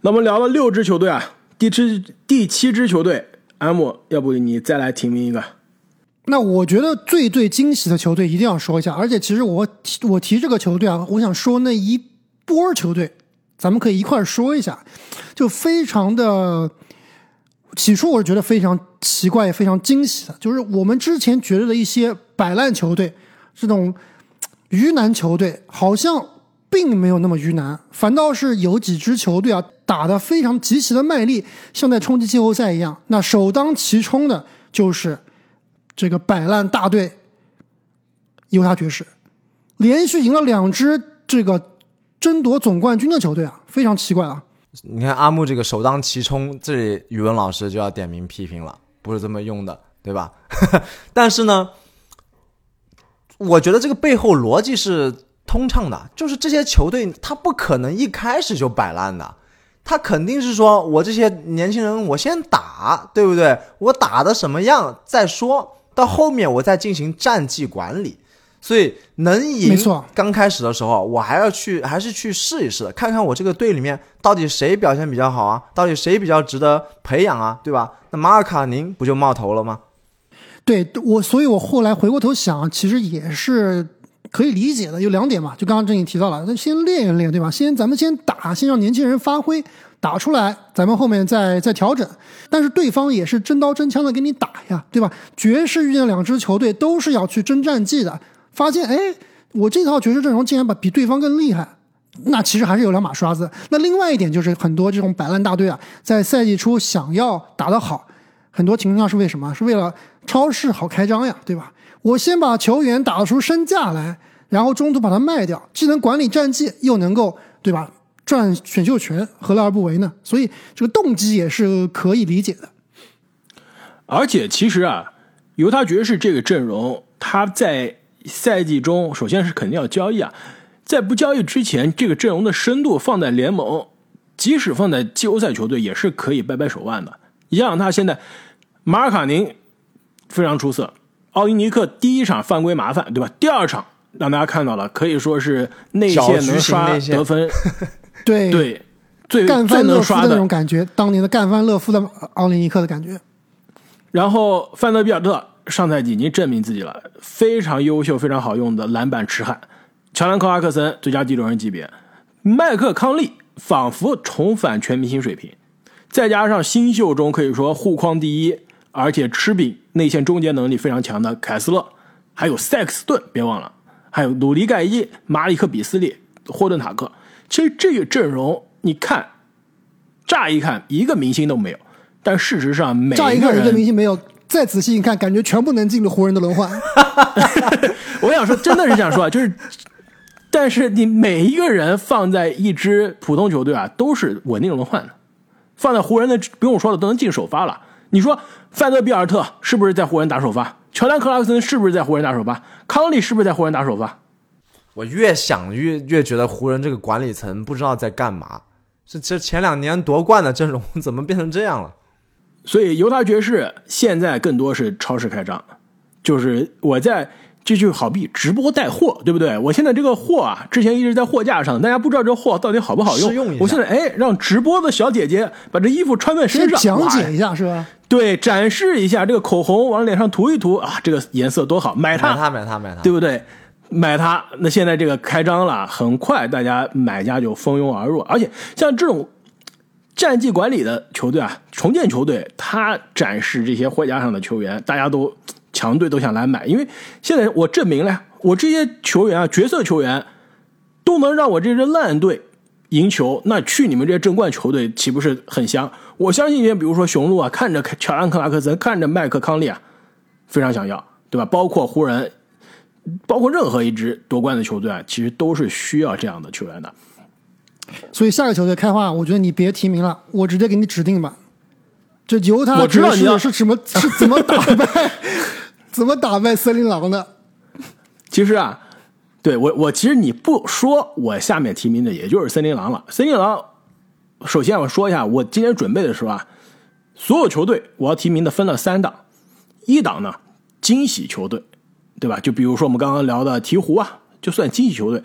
那我们聊了六支球队啊，第七第七支球队，阿姆，要不你再来提名一个？那我觉得最最惊喜的球队一定要说一下，而且其实我提我提这个球队啊，我想说那一波球队，咱们可以一块说一下，就非常的，起初我是觉得非常奇怪也非常惊喜的，就是我们之前觉得的一些摆烂球队，这种鱼腩球队，好像并没有那么鱼腩，反倒是有几支球队啊打得非常极其的卖力，像在冲击季后赛一样。那首当其冲的就是。这个摆烂大队，犹他爵士，连续赢了两支这个争夺总冠军的球队啊，非常奇怪啊！你看阿木这个首当其冲，这里语文老师就要点名批评了，不是这么用的，对吧？但是呢，我觉得这个背后逻辑是通畅的，就是这些球队他不可能一开始就摆烂的，他肯定是说我这些年轻人我先打，对不对？我打的什么样再说。到后面我再进行战绩管理，所以能赢。没错，刚开始的时候我还要去，还是去试一试，看看我这个队里面到底谁表现比较好啊，到底谁比较值得培养啊，对吧？那马尔卡宁不就冒头了吗？对我，所以我后来回过头想，其实也是可以理解的。有两点嘛，就刚刚正经提到了，那先练一练，对吧？先咱们先打，先让年轻人发挥。打出来，咱们后面再再调整。但是对方也是真刀真枪的给你打呀，对吧？爵士遇见两支球队都是要去争战绩的，发现哎，我这套爵士阵容竟然把比对方更厉害，那其实还是有两把刷子。那另外一点就是很多这种摆烂大队啊，在赛季初想要打得好，很多情况下是为什么？是为了超市好开张呀，对吧？我先把球员打出身价来，然后中途把它卖掉，既能管理战绩，又能够对吧？赚选秀权，何乐而不为呢？所以这个动机也是可以理解的。而且其实啊，犹他爵士这个阵容，他在赛季中首先是肯定要交易啊，在不交易之前，这个阵容的深度放在联盟，即使放在季后赛球队，也是可以掰掰手腕的。你想想，他现在马尔卡宁非常出色，奥林尼克第一场犯规麻烦，对吧？第二场让大家看到了，可以说是内线能刷得分。对对，最干翻勒夫的那种感觉，当年的干翻勒夫的奥林尼克的感觉。然后范德比尔特上赛季已经证明自己了，非常优秀、非常好用的篮板痴汉。乔兰克拉克森最佳第六人级别，麦克康利仿佛重返全明星水平，再加上新秀中可以说护框第一，而且吃饼内线终结能力非常强的凯斯勒，还有塞克斯顿，别忘了，还有努里盖伊、马里克比斯利、霍顿塔克。其实这个阵容，你看，乍一看一个明星都没有，但事实上每乍一看一个明星没有，再仔细一看，感觉全部能进入湖人的轮换。我想说，真的是想说啊，就是，但是你每一个人放在一支普通球队啊，都是稳定轮换的。放在湖人的不用说了，都能进首发了。你说范德比尔特是不是在湖人打首发？乔丹克拉克森是不是在湖人打首发？康利是不是在湖人打首发？我越想越越觉得湖人这个管理层不知道在干嘛，这这前两年夺冠的阵容怎么变成这样了？所以犹他爵士现在更多是超市开张，就是我在这就好比直播带货，对不对？我现在这个货啊，之前一直在货架上，大家不知道这货到底好不好用。用我现在哎，让直播的小姐姐把这衣服穿在身上，讲解一下是吧？对，展示一下这个口红，往脸上涂一涂啊，这个颜色多好，买它，买它，买它，买它，对不对？买它，那现在这个开张了，很快大家买家就蜂拥而入。而且像这种战绩管理的球队啊，重建球队，他展示这些货架上的球员，大家都强队都想来买，因为现在我证明了，我这些球员啊，角色球员都能让我这支烂队赢球，那去你们这些争冠球队岂不是很香？我相信，比如说雄鹿啊，看着乔安克拉克森，看着麦克康利啊，非常想要，对吧？包括湖人，包括任何一支夺冠的球队啊，其实都是需要这样的球员的。所以下个球队开花，我觉得你别提名了，我直接给你指定吧。这犹他我知道你要是什么是怎么打败 怎么打败森林狼的？其实啊，对我我其实你不说，我下面提名的也就是森林狼了。森林狼，首先我说一下，我今天准备的时候啊，所有球队我要提名的分了三档，一档呢惊喜球队，对吧？就比如说我们刚刚聊的鹈鹕啊，就算惊喜球队，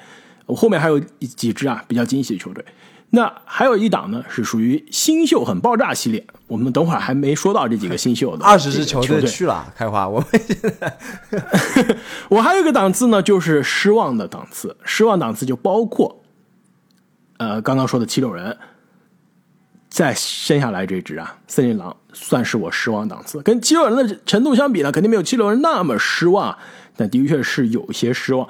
我后面还有几支啊比较惊喜的球队。那还有一档呢是属于新秀很爆炸系列，我们等会儿还没说到这几个新秀的二十支球球队去了，开花，我们 我还有一个档次呢，就是失望的档次。失望档次就包括，呃，刚刚说的七六人，再剩下来这支啊，森林狼，算是我失望档次。跟七六人的程度相比呢，肯定没有七六人那么失望，但的确是有些失望。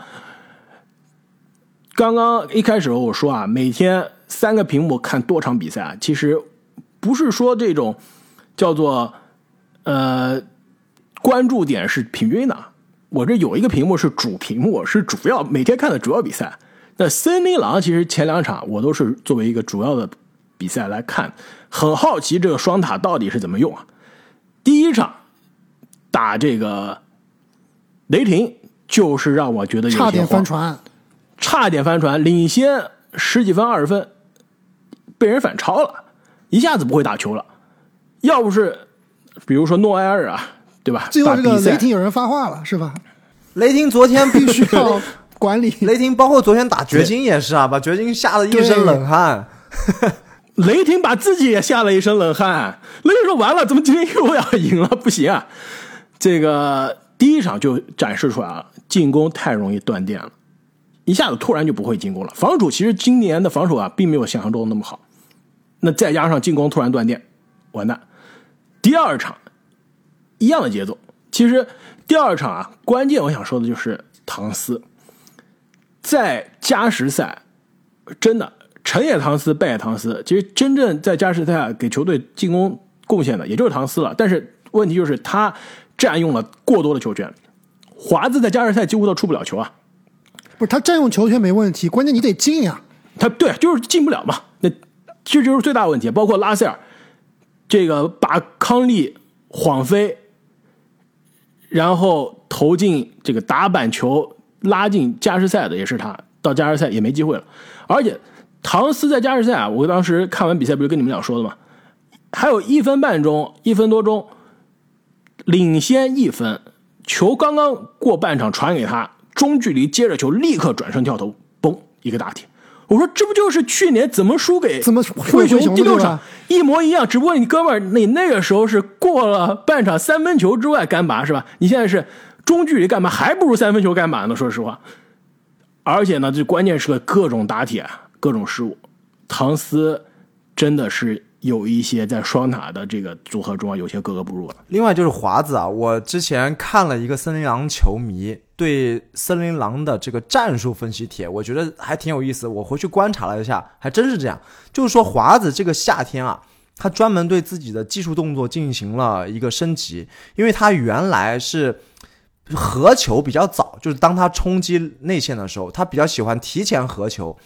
刚刚一开始我说啊，每天三个屏幕看多场比赛啊，其实不是说这种叫做呃关注点是平均的。我这有一个屏幕是主屏幕，是主要每天看的主要比赛。那森林狼其实前两场我都是作为一个主要的比赛来看，很好奇这个双塔到底是怎么用啊？第一场打这个雷霆，就是让我觉得有些差点慌翻船。差点翻船，领先十几分、二十分，被人反超了，一下子不会打球了。要不是，比如说诺埃尔啊，对吧？最后这个雷霆有人发话了，是吧？雷霆昨天必须需要 管理。雷霆包括昨天打掘金也是啊，把掘金吓得一身冷汗。雷霆把自己也吓了一身冷汗。雷霆说：“完了，怎么今天又要赢了？不行啊！”这个第一场就展示出来了，进攻太容易断电了，一下子突然就不会进攻了。防守其实今年的防守啊，并没有想象中那么好。那再加上进攻突然断电，完蛋。第二场一样的节奏。其实第二场啊，关键我想说的就是唐斯，在加时赛真的成也唐斯，败也唐斯。其实真正在加时赛给球队进攻贡献的也就是唐斯了。但是问题就是他占用了过多的球权，华子在加时赛几乎都出不了球啊。不是他占用球权没问题，关键你得进呀。他对就是进不了嘛，那这就是最大问题。包括拉塞尔，这个把康利晃飞，然后投进这个打板球拉进加时赛的也是他，到加时赛也没机会了。而且唐斯在加时赛啊，我当时看完比赛不是跟你们俩说的吗？还有一分半钟，一分多钟，领先一分，球刚刚过半场传给他，中距离接着球立刻转身跳投，嘣一个打铁。我说这不就是去年怎么输给怎么灰灰熊的第六场一模一样，只不过你哥们儿你那个时候是过了半场三分球之外干拔是吧？你现在是中距离干拔，还不如三分球干拔呢。说实话，而且呢，最关键是个各种打铁，各种失误。唐斯真的是有一些在双塔的这个组合中啊，有些格格不入了。另外就是华子啊，我之前看了一个森林狼球迷对森林狼的这个战术分析帖，我觉得还挺有意思。我回去观察了一下，还真是这样。就是说华子这个夏天啊，他专门对自己的技术动作进行了一个升级，因为他原来是合球比较早，就是当他冲击内线的时候，他比较喜欢提前合球，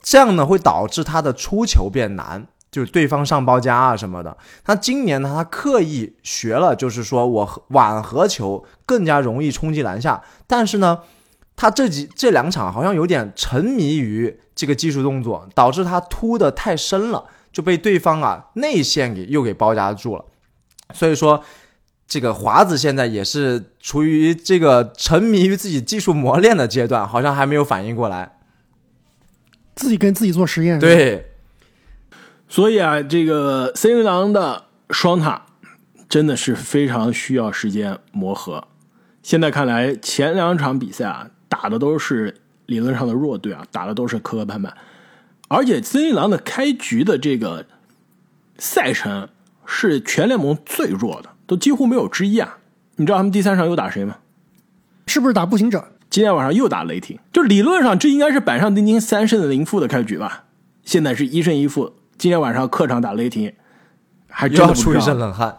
这样呢会导致他的出球变难。就是对方上包夹啊什么的。他今年呢，他刻意学了，就是说我晚合球更加容易冲击篮下。但是呢，他这几这两场好像有点沉迷于这个技术动作，导致他突的太深了，就被对方啊内线给又给包夹住了。所以说，这个华子现在也是处于这个沉迷于自己技术磨练的阶段，好像还没有反应过来。自己跟自己做实验。，对。所以啊，这个森林狼的双塔真的是非常需要时间磨合。现在看来，前两场比赛啊，打的都是理论上的弱队啊，打的都是磕磕绊绊。而且森林狼的开局的这个赛程是全联盟最弱的，都几乎没有之一啊。你知道他们第三场又打谁吗？是不是打步行者？今天晚上又打雷霆，就理论上这应该是板上钉钉三胜零负的开局吧？现在是一胜一负，今天晚上客场打雷霆，还真的又要出一身冷汗。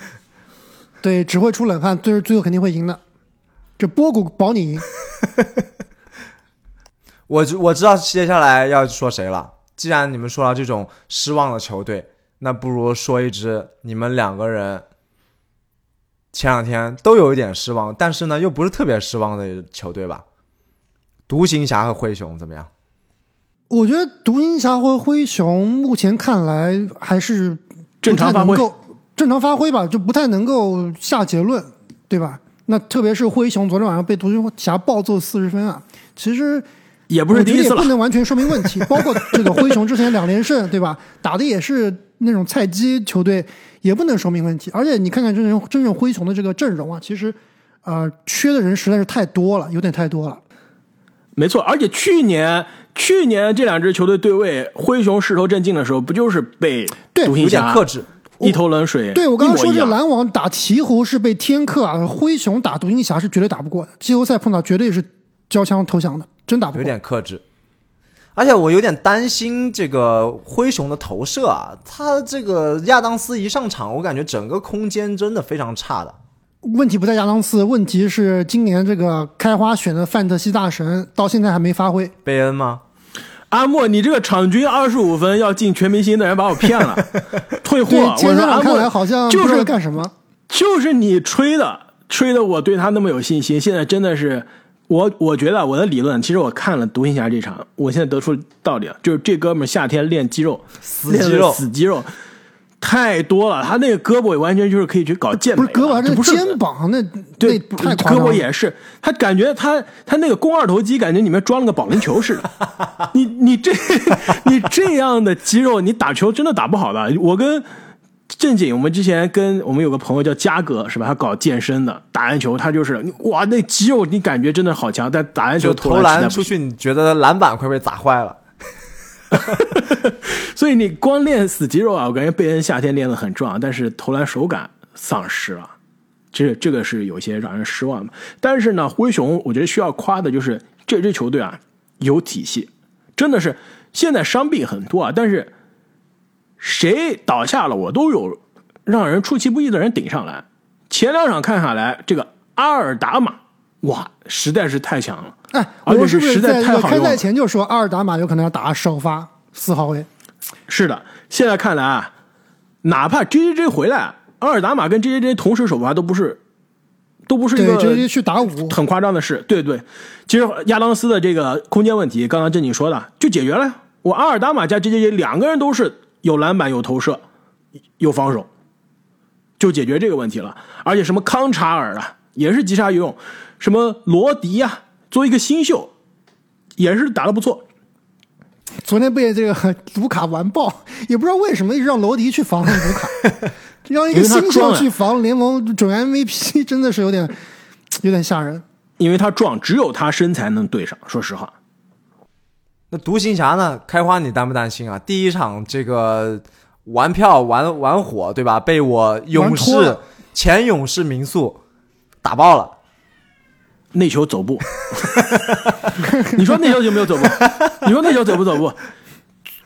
对，只会出冷汗，最最后肯定会赢的。这波谷保你赢，我知我知道接下来要说谁了。既然你们说到这种失望的球队，那不如说一支你们两个人前两天都有一点失望，但是呢又不是特别失望的球队吧？独行侠和灰熊怎么样？我觉得独行侠和灰熊目前看来还是正常发挥不太能够正常发挥吧，就不太能够下结论，对吧？那特别是灰熊昨天晚上被独行侠暴揍四十分啊，其实也不是第一次了不。能完全说明问题。包括这个灰熊之前两连胜，对吧？打的也是那种菜鸡球队，也不能说明问题。而且你看看真正真正灰熊的这个阵容啊，其实呃缺的人实在是太多了，有点太多了。没错，而且去年去年这两支球队对位，灰熊势头正劲的时候，不就是被对有独行侠点克制。一头冷水？对我刚刚说这篮网打鹈鹕是被天克啊，灰熊打独行侠是绝对打不过的，季后赛碰到绝对是交枪投降的，真打不有。点克制。而且我有点担心这个灰熊的投射啊，他这个亚当斯一上场，我感觉整个空间真的非常差的。问题不在亚当斯，问题是今年这个开花选的范特西大神到现在还没发挥。贝恩吗？阿莫，你这个场均二十五分要进全明星的人把我骗了，退货。我说阿看来莫好像就是干什么。就是你吹的，吹的我对他那么有信心，现在真的是我我觉得我的理论，其实我看了独行侠这场，我现在得出道理了，就是这哥们夏天练肌肉，练肌肉死肌肉太多了，他那个胳膊完全就是可以去搞健美，不是胳膊，这这不是肩膀，那对，那太夸张了。胳膊也是，他感觉他他那个肱二头肌，感觉里面装了个保龄球似的。你你这 你这样的肌肉，你打球真的打不好的。我跟正经，我们之前跟我们有个朋友叫嘉哥，是吧？他搞健身的，打篮球，他就是哇，那肌肉你感觉真的好强，但打篮球投篮出去，你觉得篮板快被砸坏了？所以你光练死肌肉啊，我感觉贝恩夏天练得很壮，但是投篮手感丧失了，这这个是有些让人失望的。但是呢，灰熊我觉得需要夸的就是这支球队啊有体系，真的是现在伤病很多啊，但是谁倒下了，我都有让人出其不意的人顶上来。前两场看下来，这个阿尔达玛哇，实在是太强了。哎，而且我是不是实在开赛前就说阿尔达玛有可能要打首发四号位？是的，现在看来啊，哪怕 J J J 回来，阿尔达玛跟 J J J 同时首发都不是，都不是一对，个直接去打五。很夸张的事。对对，其实亚当斯的这个空间问题，刚刚正经说的就解决了。我阿尔达玛加 J J J 两个人都是有篮板、有投射、有防守，就解决这个问题了。而且什么康查尔啊，也是急杀游泳，什么罗迪呀、作为一个新秀，也是打得不错。昨天被这个卢卡完爆，也不知道为什么一直让罗迪去防卢卡，让一个新秀去防联盟准 MVP，真的是有点有点吓人。因为他壮，只有他身材能对上。说实话，那独行侠呢？开花你担不担心啊？第一场这个玩票玩玩火，对吧？被我勇士前勇士民宿打爆了。内球走步，你说内球有没有走步？你说内球走不走步？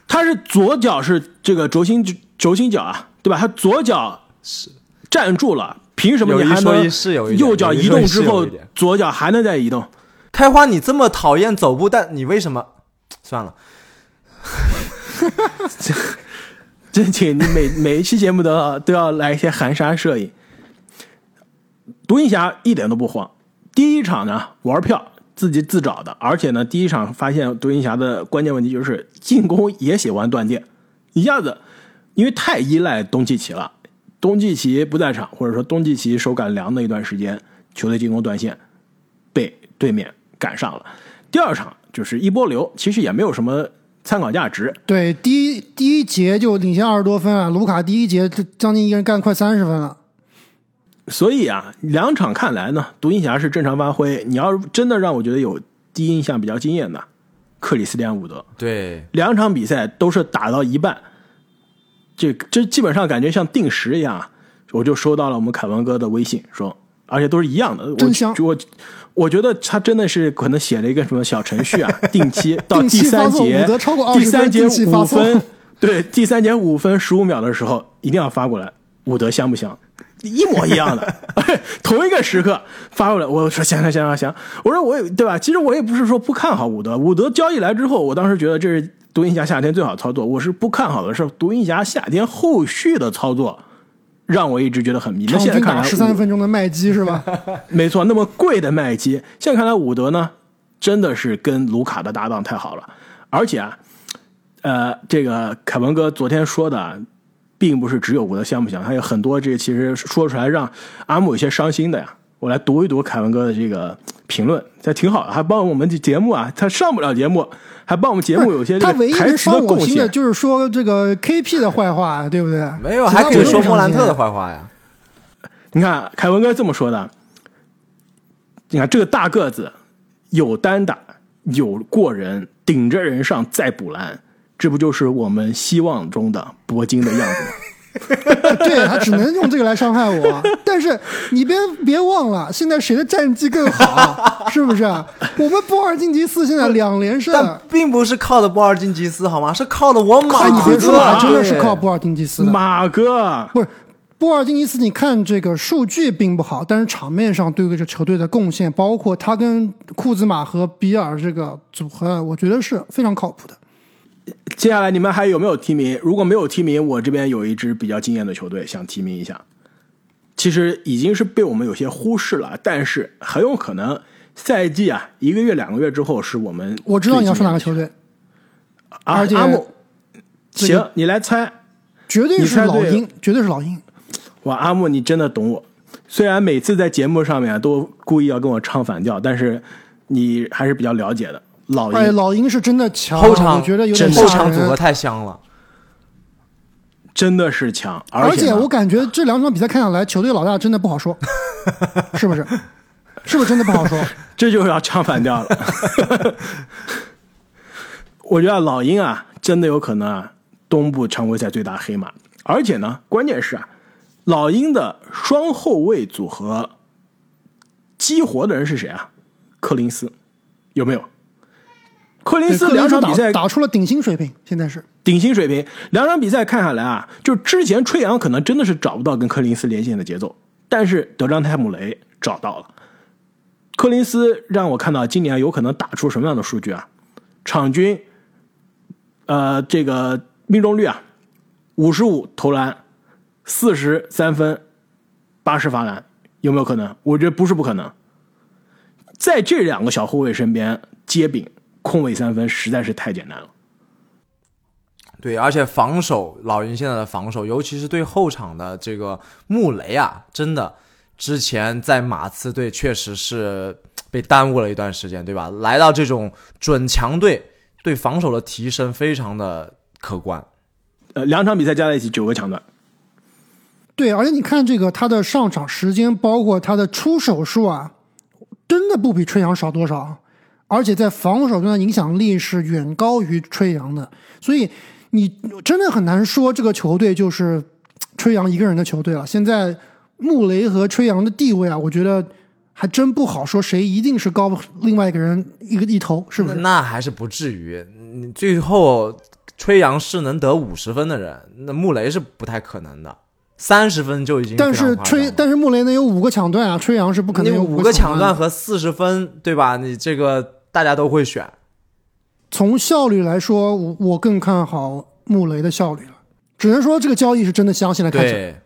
他是左脚是这个轴心轴心脚啊，对吧？他左脚是站住了，凭什么你还能右脚移动之后左脚还能再移动？开花，你这么讨厌走步，但你为什么？算了，这请你每每一期节目都要都要来一些含沙射影。独行侠一点都不慌，第一场呢玩票自己自找的，而且呢第一场发现独行侠的关键问题就是进攻也喜欢断电，一下子因为太依赖东契奇了，东契奇不在场，或者说东契奇手感凉的一段时间，球队进攻断线，被对面赶上了。第二场就是一波流，其实也没有什么参考价值，对，第一第一节就领先二十多分啊，卢卡第一节这将近一个人干快三十分了。所以啊，两场看来呢，独行侠是正常发挥。你要真的让我觉得有第一印象比较惊艳的，克里斯蒂安伍德，对，两场比赛都是打到一半，这这基本上感觉像定时一样啊。我就收到了我们凯文哥的微信，说而且都是一样的。我真香我我觉得他真的是可能写了一个什么小程序啊，定期到第三节伍德超过20第三节五分，对，第三节五分十五秒的时候一定要发过来，伍德香不香？一模一样的，同一个时刻发过来，我说行行行行行，我说我也对吧？其实我也不是说不看好伍德，伍德交易来之后，我当时觉得这是独行侠夏天最好操作，我是不看好的是独行侠夏天后续的操作，让我一直觉得很迷。那场均现在看来，打十三分钟的麦基是吧？没错，那么贵的麦基，现在看来伍德呢，真的是跟卢卡的搭档太好了，而且啊，呃，这个凯文哥昨天说的啊，并不是只有我的香不香，还有很多这其实说出来让阿木有些伤心的呀。我来读一读凯文哥的这个评论，这挺好的，还帮我们这节目啊，他上不了节目，还帮我们节目有些他唯一能个台词贡伤我心的献。就是说这个 KP 的坏话，对不对？没有，还可以说莫兰特的坏话呀。你看凯文哥这么说的，你看这个大个子有单打，有过人，顶着人上再补篮，这不就是我们希望中的铂金的样子吗？对他只能用这个来伤害我。但是你别别忘了，现在谁的战绩更好？是不是？我们波尔津吉斯现在两连胜。但并不是靠的波尔津吉斯好吗？是靠的我马哎，你别说了，真的是靠波尔津吉斯的。马哥，不是波尔津吉斯，你看这个数据并不好，但是场面上对这个球队的贡献，包括他跟库兹马和比尔这个组合，我觉得是非常靠谱的。接下来你们还有没有提名？如果没有提名，我这边有一支比较惊艳的球队想提名一下。其实已经是被我们有些忽视了，但是很有可能赛季啊一个月两个月之后是我们我知道你要说哪个球队，啊而且阿木，行，你来猜。绝对是老鹰，绝对是老鹰。哇，阿木，你真的懂我。虽然每次在节目上面都故意要跟我唱反调，但是你还是比较了解的。老哎，鹰老鹰是真的强，后场我觉得有点后场组合太香了。真的是强，而且呢我感觉这两场比赛看下来，球队老大真的不好说，是不是？是不是真的不好说？这就要唱反调了。我觉得老鹰啊，真的有可能啊，东部常规赛最大黑马。而且呢，关键是啊，老鹰的双后卫组合激活的人是谁啊？柯林斯有没有？柯林斯两场比赛打出了顶薪水平，现在是顶薪水平。两场比赛看下来啊，就之前吹杨可能真的是找不到跟柯林斯连线的节奏，但是德章泰姆雷找到了。柯林斯让我看到今年有可能打出什么样的数据啊？场均，呃，这个命中率啊，五十五投篮，四十三分，八十罚篮，有没有可能？我觉得不是不可能。在这两个小后卫身边接柄空位三分实在是太简单了。对，而且防守，老鹰现在的防守，尤其是对后场的这个穆雷啊，真的，之前在马刺队确实是被耽误了一段时间，对吧？来到这种准强队，对防守的提升非常的可观。呃，两场比赛加在一起九个抢断，对，而且你看这个他的上场时间，包括他的出手数啊，真的不比春阳少多少，而且在防守端的影响力是远高于吹杨的，所以你真的很难说这个球队就是吹杨一个人的球队了。现在穆雷和吹杨的地位啊，我觉得还真不好说谁一定是高另外一个人一个一头，是不是？那还是不至于。你最后吹杨是能得五十分的人，那穆雷是不太可能的，三十分就已经但是吹，但是穆雷能有五个抢断啊，吹杨是不可能有你五个个抢断。和四十分，对吧？你这个大家都会选。从效率来说，我我更看好穆雷的效率了。只能说这个交易是真的香，现在看起来。对，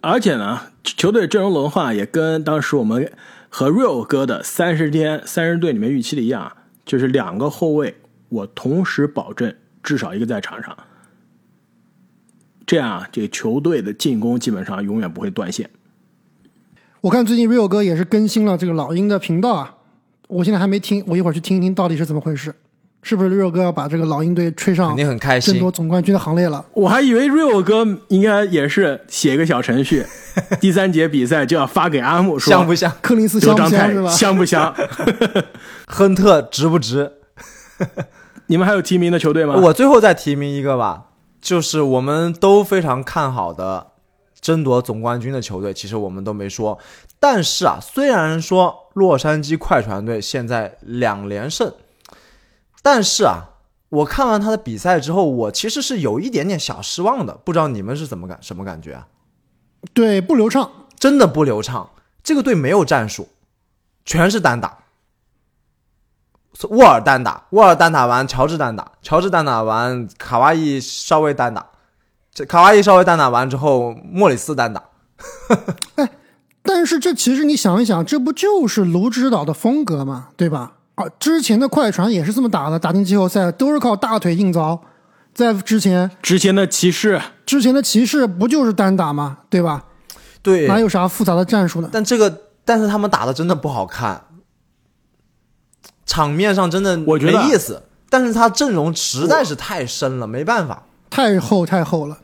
而且呢，球队阵容轮换也跟当时我们和 Real 哥的三十天三十队里面预期的一样，就是两个后卫我同时保证至少一个在场上，这样啊，这个球队的进攻基本上永远不会断线。我看最近 Real 哥也是更新了这个老鹰的频道啊，我现在还没听，我一会儿去听一听到底是怎么回事，是不是 Rio 哥要把这个老鹰队吹上肯定很开心争夺。总冠军的行列了？我还以为 Real 哥应该也是写一个小程序，第三节比赛就要发给阿木说香不香？柯林斯刘章太香不香是吧？香不香？亨特值不值？你们还有提名的球队吗？我最后再提名一个吧，就是我们都非常看好的争夺总冠军的球队，其实我们都没说。但是啊，虽然说洛杉矶快船队现在两连胜，但是啊，我看完他的比赛之后，我其实是有一点点小失望的。不知道你们是怎么感什么感觉啊？对，不流畅。真的不流畅，这个队没有战术，全是单打。沃尔单打，沃尔单打完，乔治单打，乔治单打完，卡哇伊稍微单打，这卡哇伊稍微单打完之后，莫里斯单打。哎，但是这其实你想一想，这不就是卢指导的风格嘛，对吧？啊，之前的快船也是这么打的，打进季后赛都是靠大腿硬凿。在之前，之前的骑士，之前的骑士不就是单打吗？对吧？对，哪有啥复杂的战术呢？但这个，但是他们打的真的不好看，场面上真的我觉得没意思。但是他阵容实在是太深了，没办法。太厚太厚了。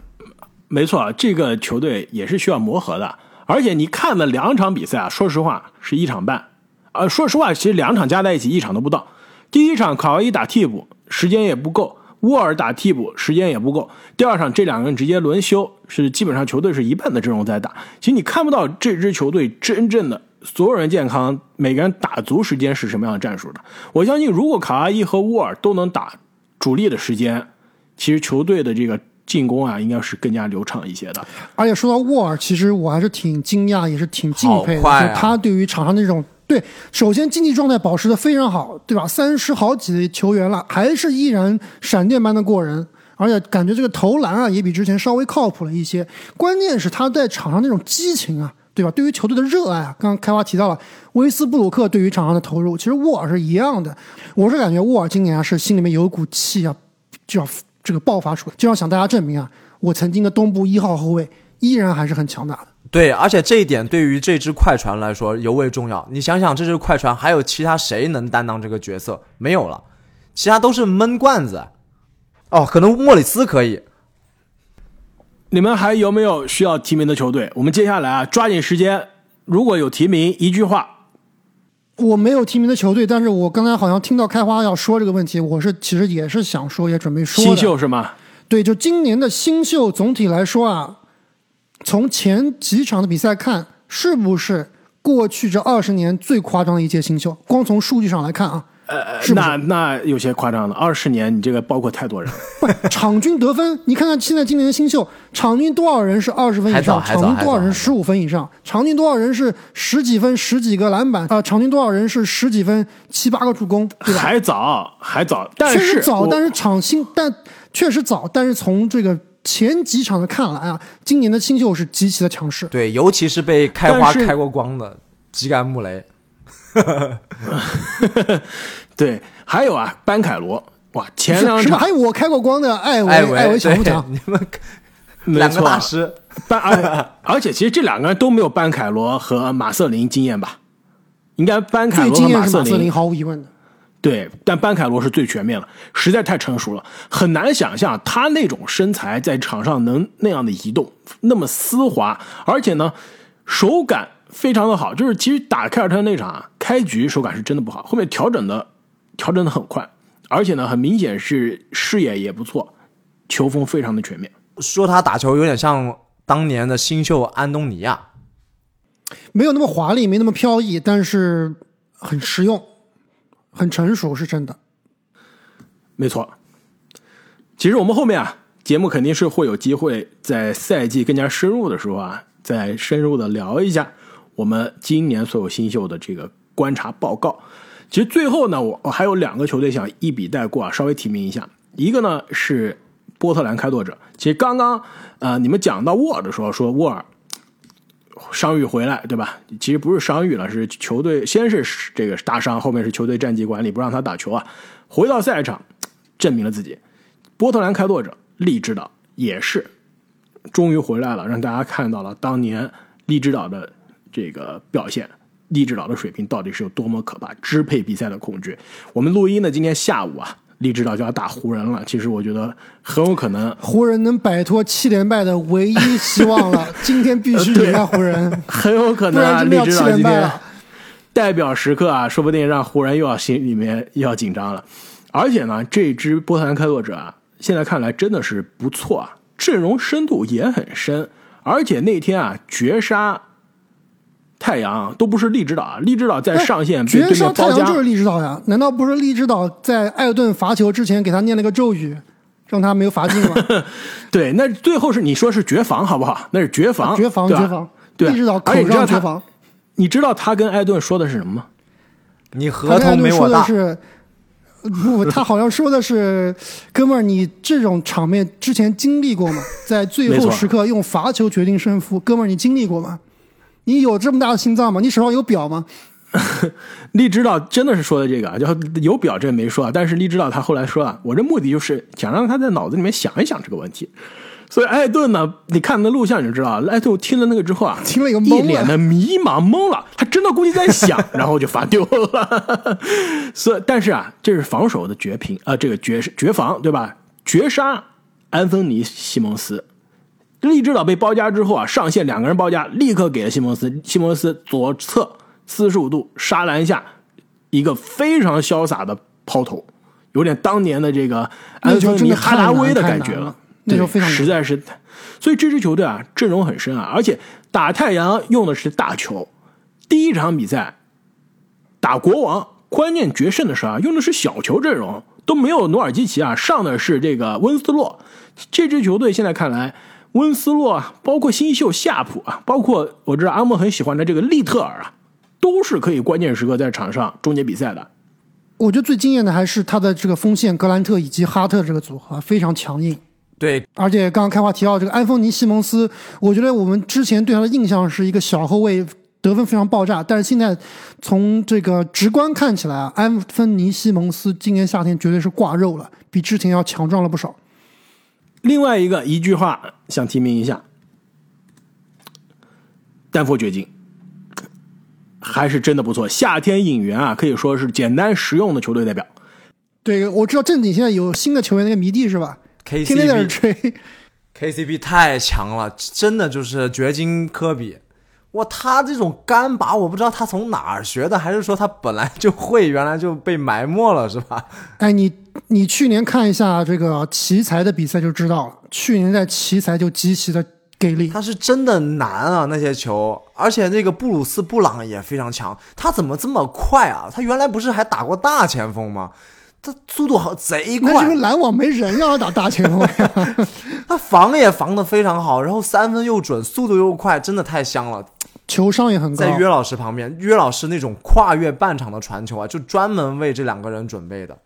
没错，这个球队也是需要磨合的。而且你看的两场比赛啊，说实话是一场半。呃，说实话，其实两场加在一起一场都不到。第一场卡哇伊打替补，时间也不够；沃尔打替补，时间也不够。第二场这两个人直接轮休，是基本上球队是一半的阵容在打。其实你看不到这支球队真正的所有人健康，每个人打足时间是什么样的战术的。我相信，如果卡哇伊和沃尔都能打主力的时间，其实球队的这个进攻啊，应该是更加流畅一些的。而且说到沃尔，其实我还是挺惊讶，也是挺敬佩的。啊就他对于场上那种对，首先竞技状态保持的非常好，对吧？三十好几的球员了，还是依然闪电般的过人，而且感觉这个投篮啊也比之前稍微靠谱了一些。关键是他在场上那种激情啊，对吧？对于球队的热爱啊，刚刚开花提到了威斯布鲁克对于场上的投入，其实沃尔是一样的。我是感觉沃尔今年啊是心里面有一股气啊，就要这个爆发出来，就要向大家证明啊，我曾经的东部一号后卫依然还是很强大的。对，而且这一点对于这支快船来说尤为重要。你想想，这支快船还有其他谁能担当这个角色？没有了，其他都是闷罐子。哦，可能莫里斯可以。你们还有没有需要提名的球队？我们接下来啊，抓紧时间，如果有提名，一句话。我没有提名的球队，但是我刚才好像听到开花要说这个问题，我是其实也是想说，也准备说的。新秀是吗？对，就今年的新秀总体来说啊，从前几场的比赛看，是不是过去这二十年最夸张的一届新秀？光从数据上来看啊，呃，是是那那有些夸张了。二十年，你这个包括太多人了。不，场均得分，你看看现在今年的新秀，场均多少人是二十分以上？还早场均多少人十五分以上？场均多少人是十几分、十几个篮板？啊、场均多少人是十几分、七八个助攻？对吧？还早，还早，但确实早，但是场新，但确实早，但是从这个前几场的看来啊，今年的新秀是极其的强势。对，尤其是被开花开过光的吉甘穆雷。对，还有啊，班凯罗，哇，前两什么？场还有我开过光的艾维，艾维，艾维强不？你们 两个大师，班，而而且其实这两个人都没有班凯罗和马瑟林经验吧？应该班凯罗和瑟惊艳是马瑟林，毫无疑问的。对，但班凯罗是最全面了，实在太成熟了，很难想象他那种身材在场上能那样的移动，那么丝滑，而且呢，手感非常的好。就是其实打凯尔特人那场啊，开局手感是真的不好，后面调整的调整的很快，而且呢，很明显是视野也不错，球风非常的全面。说他打球有点像当年的新秀安东尼亚。没有那么华丽，没那么飘逸，但是很实用，很成熟，是真的。没错，其实我们后面啊，节目肯定是会有机会在赛季更加深入的时候啊，再深入的聊一下我们今年所有新秀的这个观察报告。其实最后呢，我我还有两个球队想一笔带过啊，稍微提名一下。一个呢是波特兰开拓者。其实刚刚呃你们讲到沃尔的时候，说沃尔伤愈回来，对吧？其实不是伤愈了，是球队先是这个大伤，后面是球队战绩管理不让他打球啊。回到赛场，证明了自己。波特兰开拓者利指导也是终于回来了，让大家看到了当年利指导的这个表现。利指导的水平到底是有多么可怕，支配比赛的恐惧。我们录音的今天下午啊，利指导就要打湖人了。其实我觉得很有可能湖人能摆脱七连败的唯一希望了，今天必须赢下湖人，很有可能啊，利然真的要七指导今天。代表时刻啊，说不定让湖人又要心里面又要紧张了。而且呢，这支波特兰开拓者啊，现在看来真的是不错啊，阵容深度也很深，而且那天啊，绝杀太阳都不是利指导啊，利指导在上线被绝对面包夹杀太阳就，是利指导呀？难道不是利指导在艾顿罚球之前给他念了个咒语，让他没有罚进吗？对，那最后是你说是绝防好不好？那是绝防，绝防，绝防，对啊利指导口而且你知道他上绝防。你知道他跟艾顿说的是什么吗？他你艾顿没我大，的是，不，他好像说的是，哥们儿，你这种场面之前经历过吗？在最后时刻用罚球决定胜负，哥们儿，你经历过吗？你有这么大的心脏吗？你手上有表吗？利指导真的是说的这个啊，就有表这没说啊，但是利指导他后来说啊，我这目的就是想让他在脑子里面想一想这个问题。所以艾顿呢，你看那录像你就知道，艾顿听了那个之后啊，听了一个一。脸的迷茫懵了，他真的估计在想，然后就罚丢了。所以，但是啊，这是防守的绝平啊、这个绝绝防对吧？绝杀安芬尼西蒙斯，利指导被包夹之后啊，上线两个人包夹，立刻给了西蒙斯，西蒙斯左侧四十五度杀篮下一个非常潇洒的抛投，有点当年的这个安东尼哈达威的感觉了那球非常实在是，所以这支球队啊阵容很深啊，而且打太阳用的是大球，第一场比赛打国王关键决胜的时候啊用的是小球阵容，都没有努尔基奇啊，上的是这个温斯洛。这支球队现在看来，温斯洛啊，包括新秀夏普啊，包括我知道阿莫很喜欢的这个利特尔啊，都是可以关键时刻在场上终结比赛的。我觉得最惊艳的还是他的这个锋线格兰特以及哈特这个组合非常强硬。对，而且刚刚开话提到这个安东尼西蒙斯，我觉得我们之前对他的印象是一个小后卫，得分非常爆炸。但是现在从这个直观看起来啊，安芬尼西蒙斯今年夏天绝对是挂肉了，比之前要强壮了不少。另外一个一句话想提名一下，丹佛掘金，还是真的不错。夏天引援啊，可以说是简单实用的球队代表。对，我知道正经现在有新的球员，那个迷弟是吧？天天在这 KCB 吹。KCB 太强了，真的就是掘金科比。哇，他这种干拔，我不知道他从哪儿学的，还是说他本来就会，原来就被埋没了，是吧？哎，你你去年看一下这个奇才的比赛就知道了，去年在奇才就极其的给力。他是真的难啊，那些球，而且那个布鲁斯布朗也非常强，他怎么这么快啊？他原来不是还打过大前锋吗？他速度好贼快那是因为，篮网没人让他打大前锋呀。他防也防得非常好，然后三分又准，速度又快，真的太香了。球商也很高。在约老师旁边，约老师那种跨越半场的传球啊，就专门为这两个人准备的。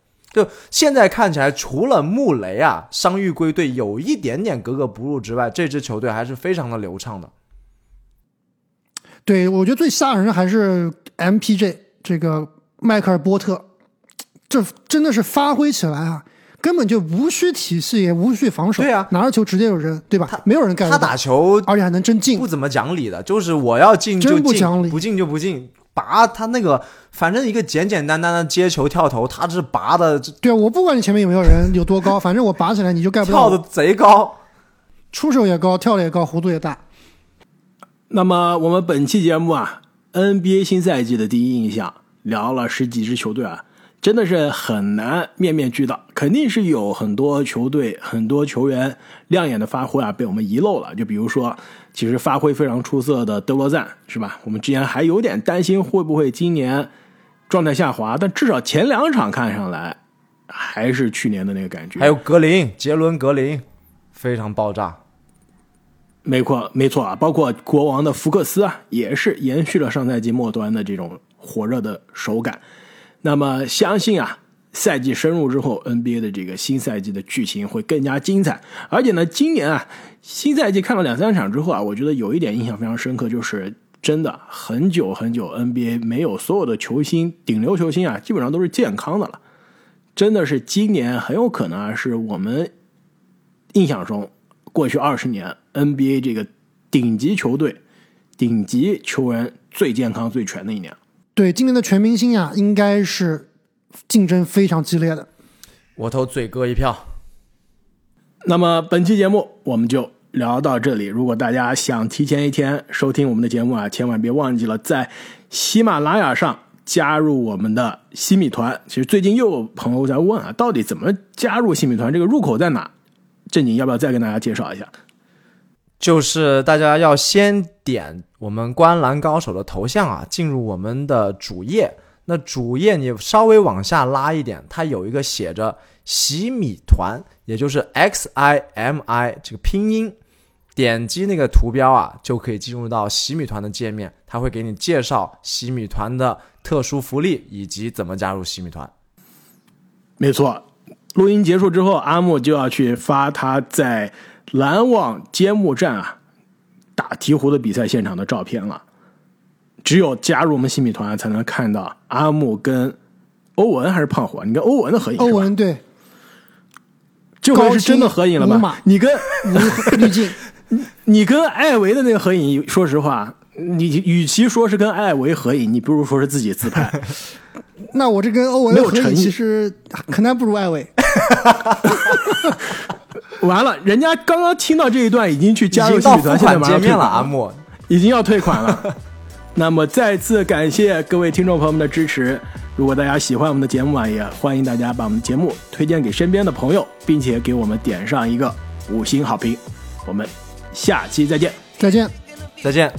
就现在看起来，除了穆雷啊伤愈归队有一点点格格不入之外，这支球队还是非常的流畅的。对，我觉得最吓人的还是 MPJ 这个迈克尔波特，这真的是发挥起来啊，根本就无需体系，也无需防守。对啊拿着球直接有人，对吧？没有人干他打球而且还能真进不。怎么讲理的，就是我要进就真不进，讲理不进就不进。拔他那个，反正一个简简单单的接球跳投，他是拔的对啊，我不管你前面有没有人有多高，反正我拔起来你就盖不到我。跳的贼高。出手也高，跳的也高，弧度也大。那么我们本期节目啊，NBA 新赛季的第一印象，聊了十几支球队啊，真的是很难面面俱到，肯定是有很多球队、很多球员亮眼的发挥啊，被我们遗漏了。就比如说，其实发挥非常出色的德罗赞，是吧？我们之前还有点担心会不会今年状态下滑，但至少前两场看上来还是去年的那个感觉。还有格林，杰伦格林，非常爆炸。没错，没错啊，包括国王的福克斯啊，也是延续了上赛季末端的这种火热的手感。那么相信啊，赛季深入之后，NBA 的这个新赛季的剧情会更加精彩。而且呢，今年啊，新赛季看了两三场之后啊，我觉得有一点印象非常深刻，就是真的很久很久 NBA 没有所有的球星顶流球星啊，基本上都是健康的了。真的是今年很有可能啊，是我们印象中过去二十年 NBA 这个顶级球队、顶级球员最健康、最全的一年。对，今年的全明星呀，应该是竞争非常激烈的。我投嘴哥一票。那么本期节目我们就聊到这里。如果大家想提前一天收听我们的节目啊，千万别忘记了在喜马拉雅上加入我们的西米团。其实最近又有朋友在问啊，到底怎么加入西米团？这个入口在哪？正经要不要再跟大家介绍一下？就是大家要先点我们观澜高手的头像啊，进入我们的主页。那主页你稍微往下拉一点，它有一个写着“洗米团”，也就是 X I M I 这个拼音，点击那个图标啊，就可以进入到洗米团的界面。它会给你介绍洗米团的特殊福利以及怎么加入洗米团。没错，录音结束之后，阿木就要去发他在篮网揭幕战啊打鹈鹕的比赛现场的照片了。只有加入我们新米团，才能看到阿木跟欧文还是胖虎？你跟欧文的合影？欧文对，这回是真的合影了吧？你跟滤镜，你跟艾维的那个合影，说实话，你与其说是跟艾维合影，你不如说是自己自拍。那我这跟欧文的合影，其实可能不如艾维。完了，人家刚刚听到这一段，已经去加入新米团，现在马上见面了，阿木已经要退款了。那么再次感谢各位听众朋友们的支持。如果大家喜欢我们的节目啊，也欢迎大家把我们节目推荐给身边的朋友，并且给我们点上一个五星好评。我们下期再见，再见，再见。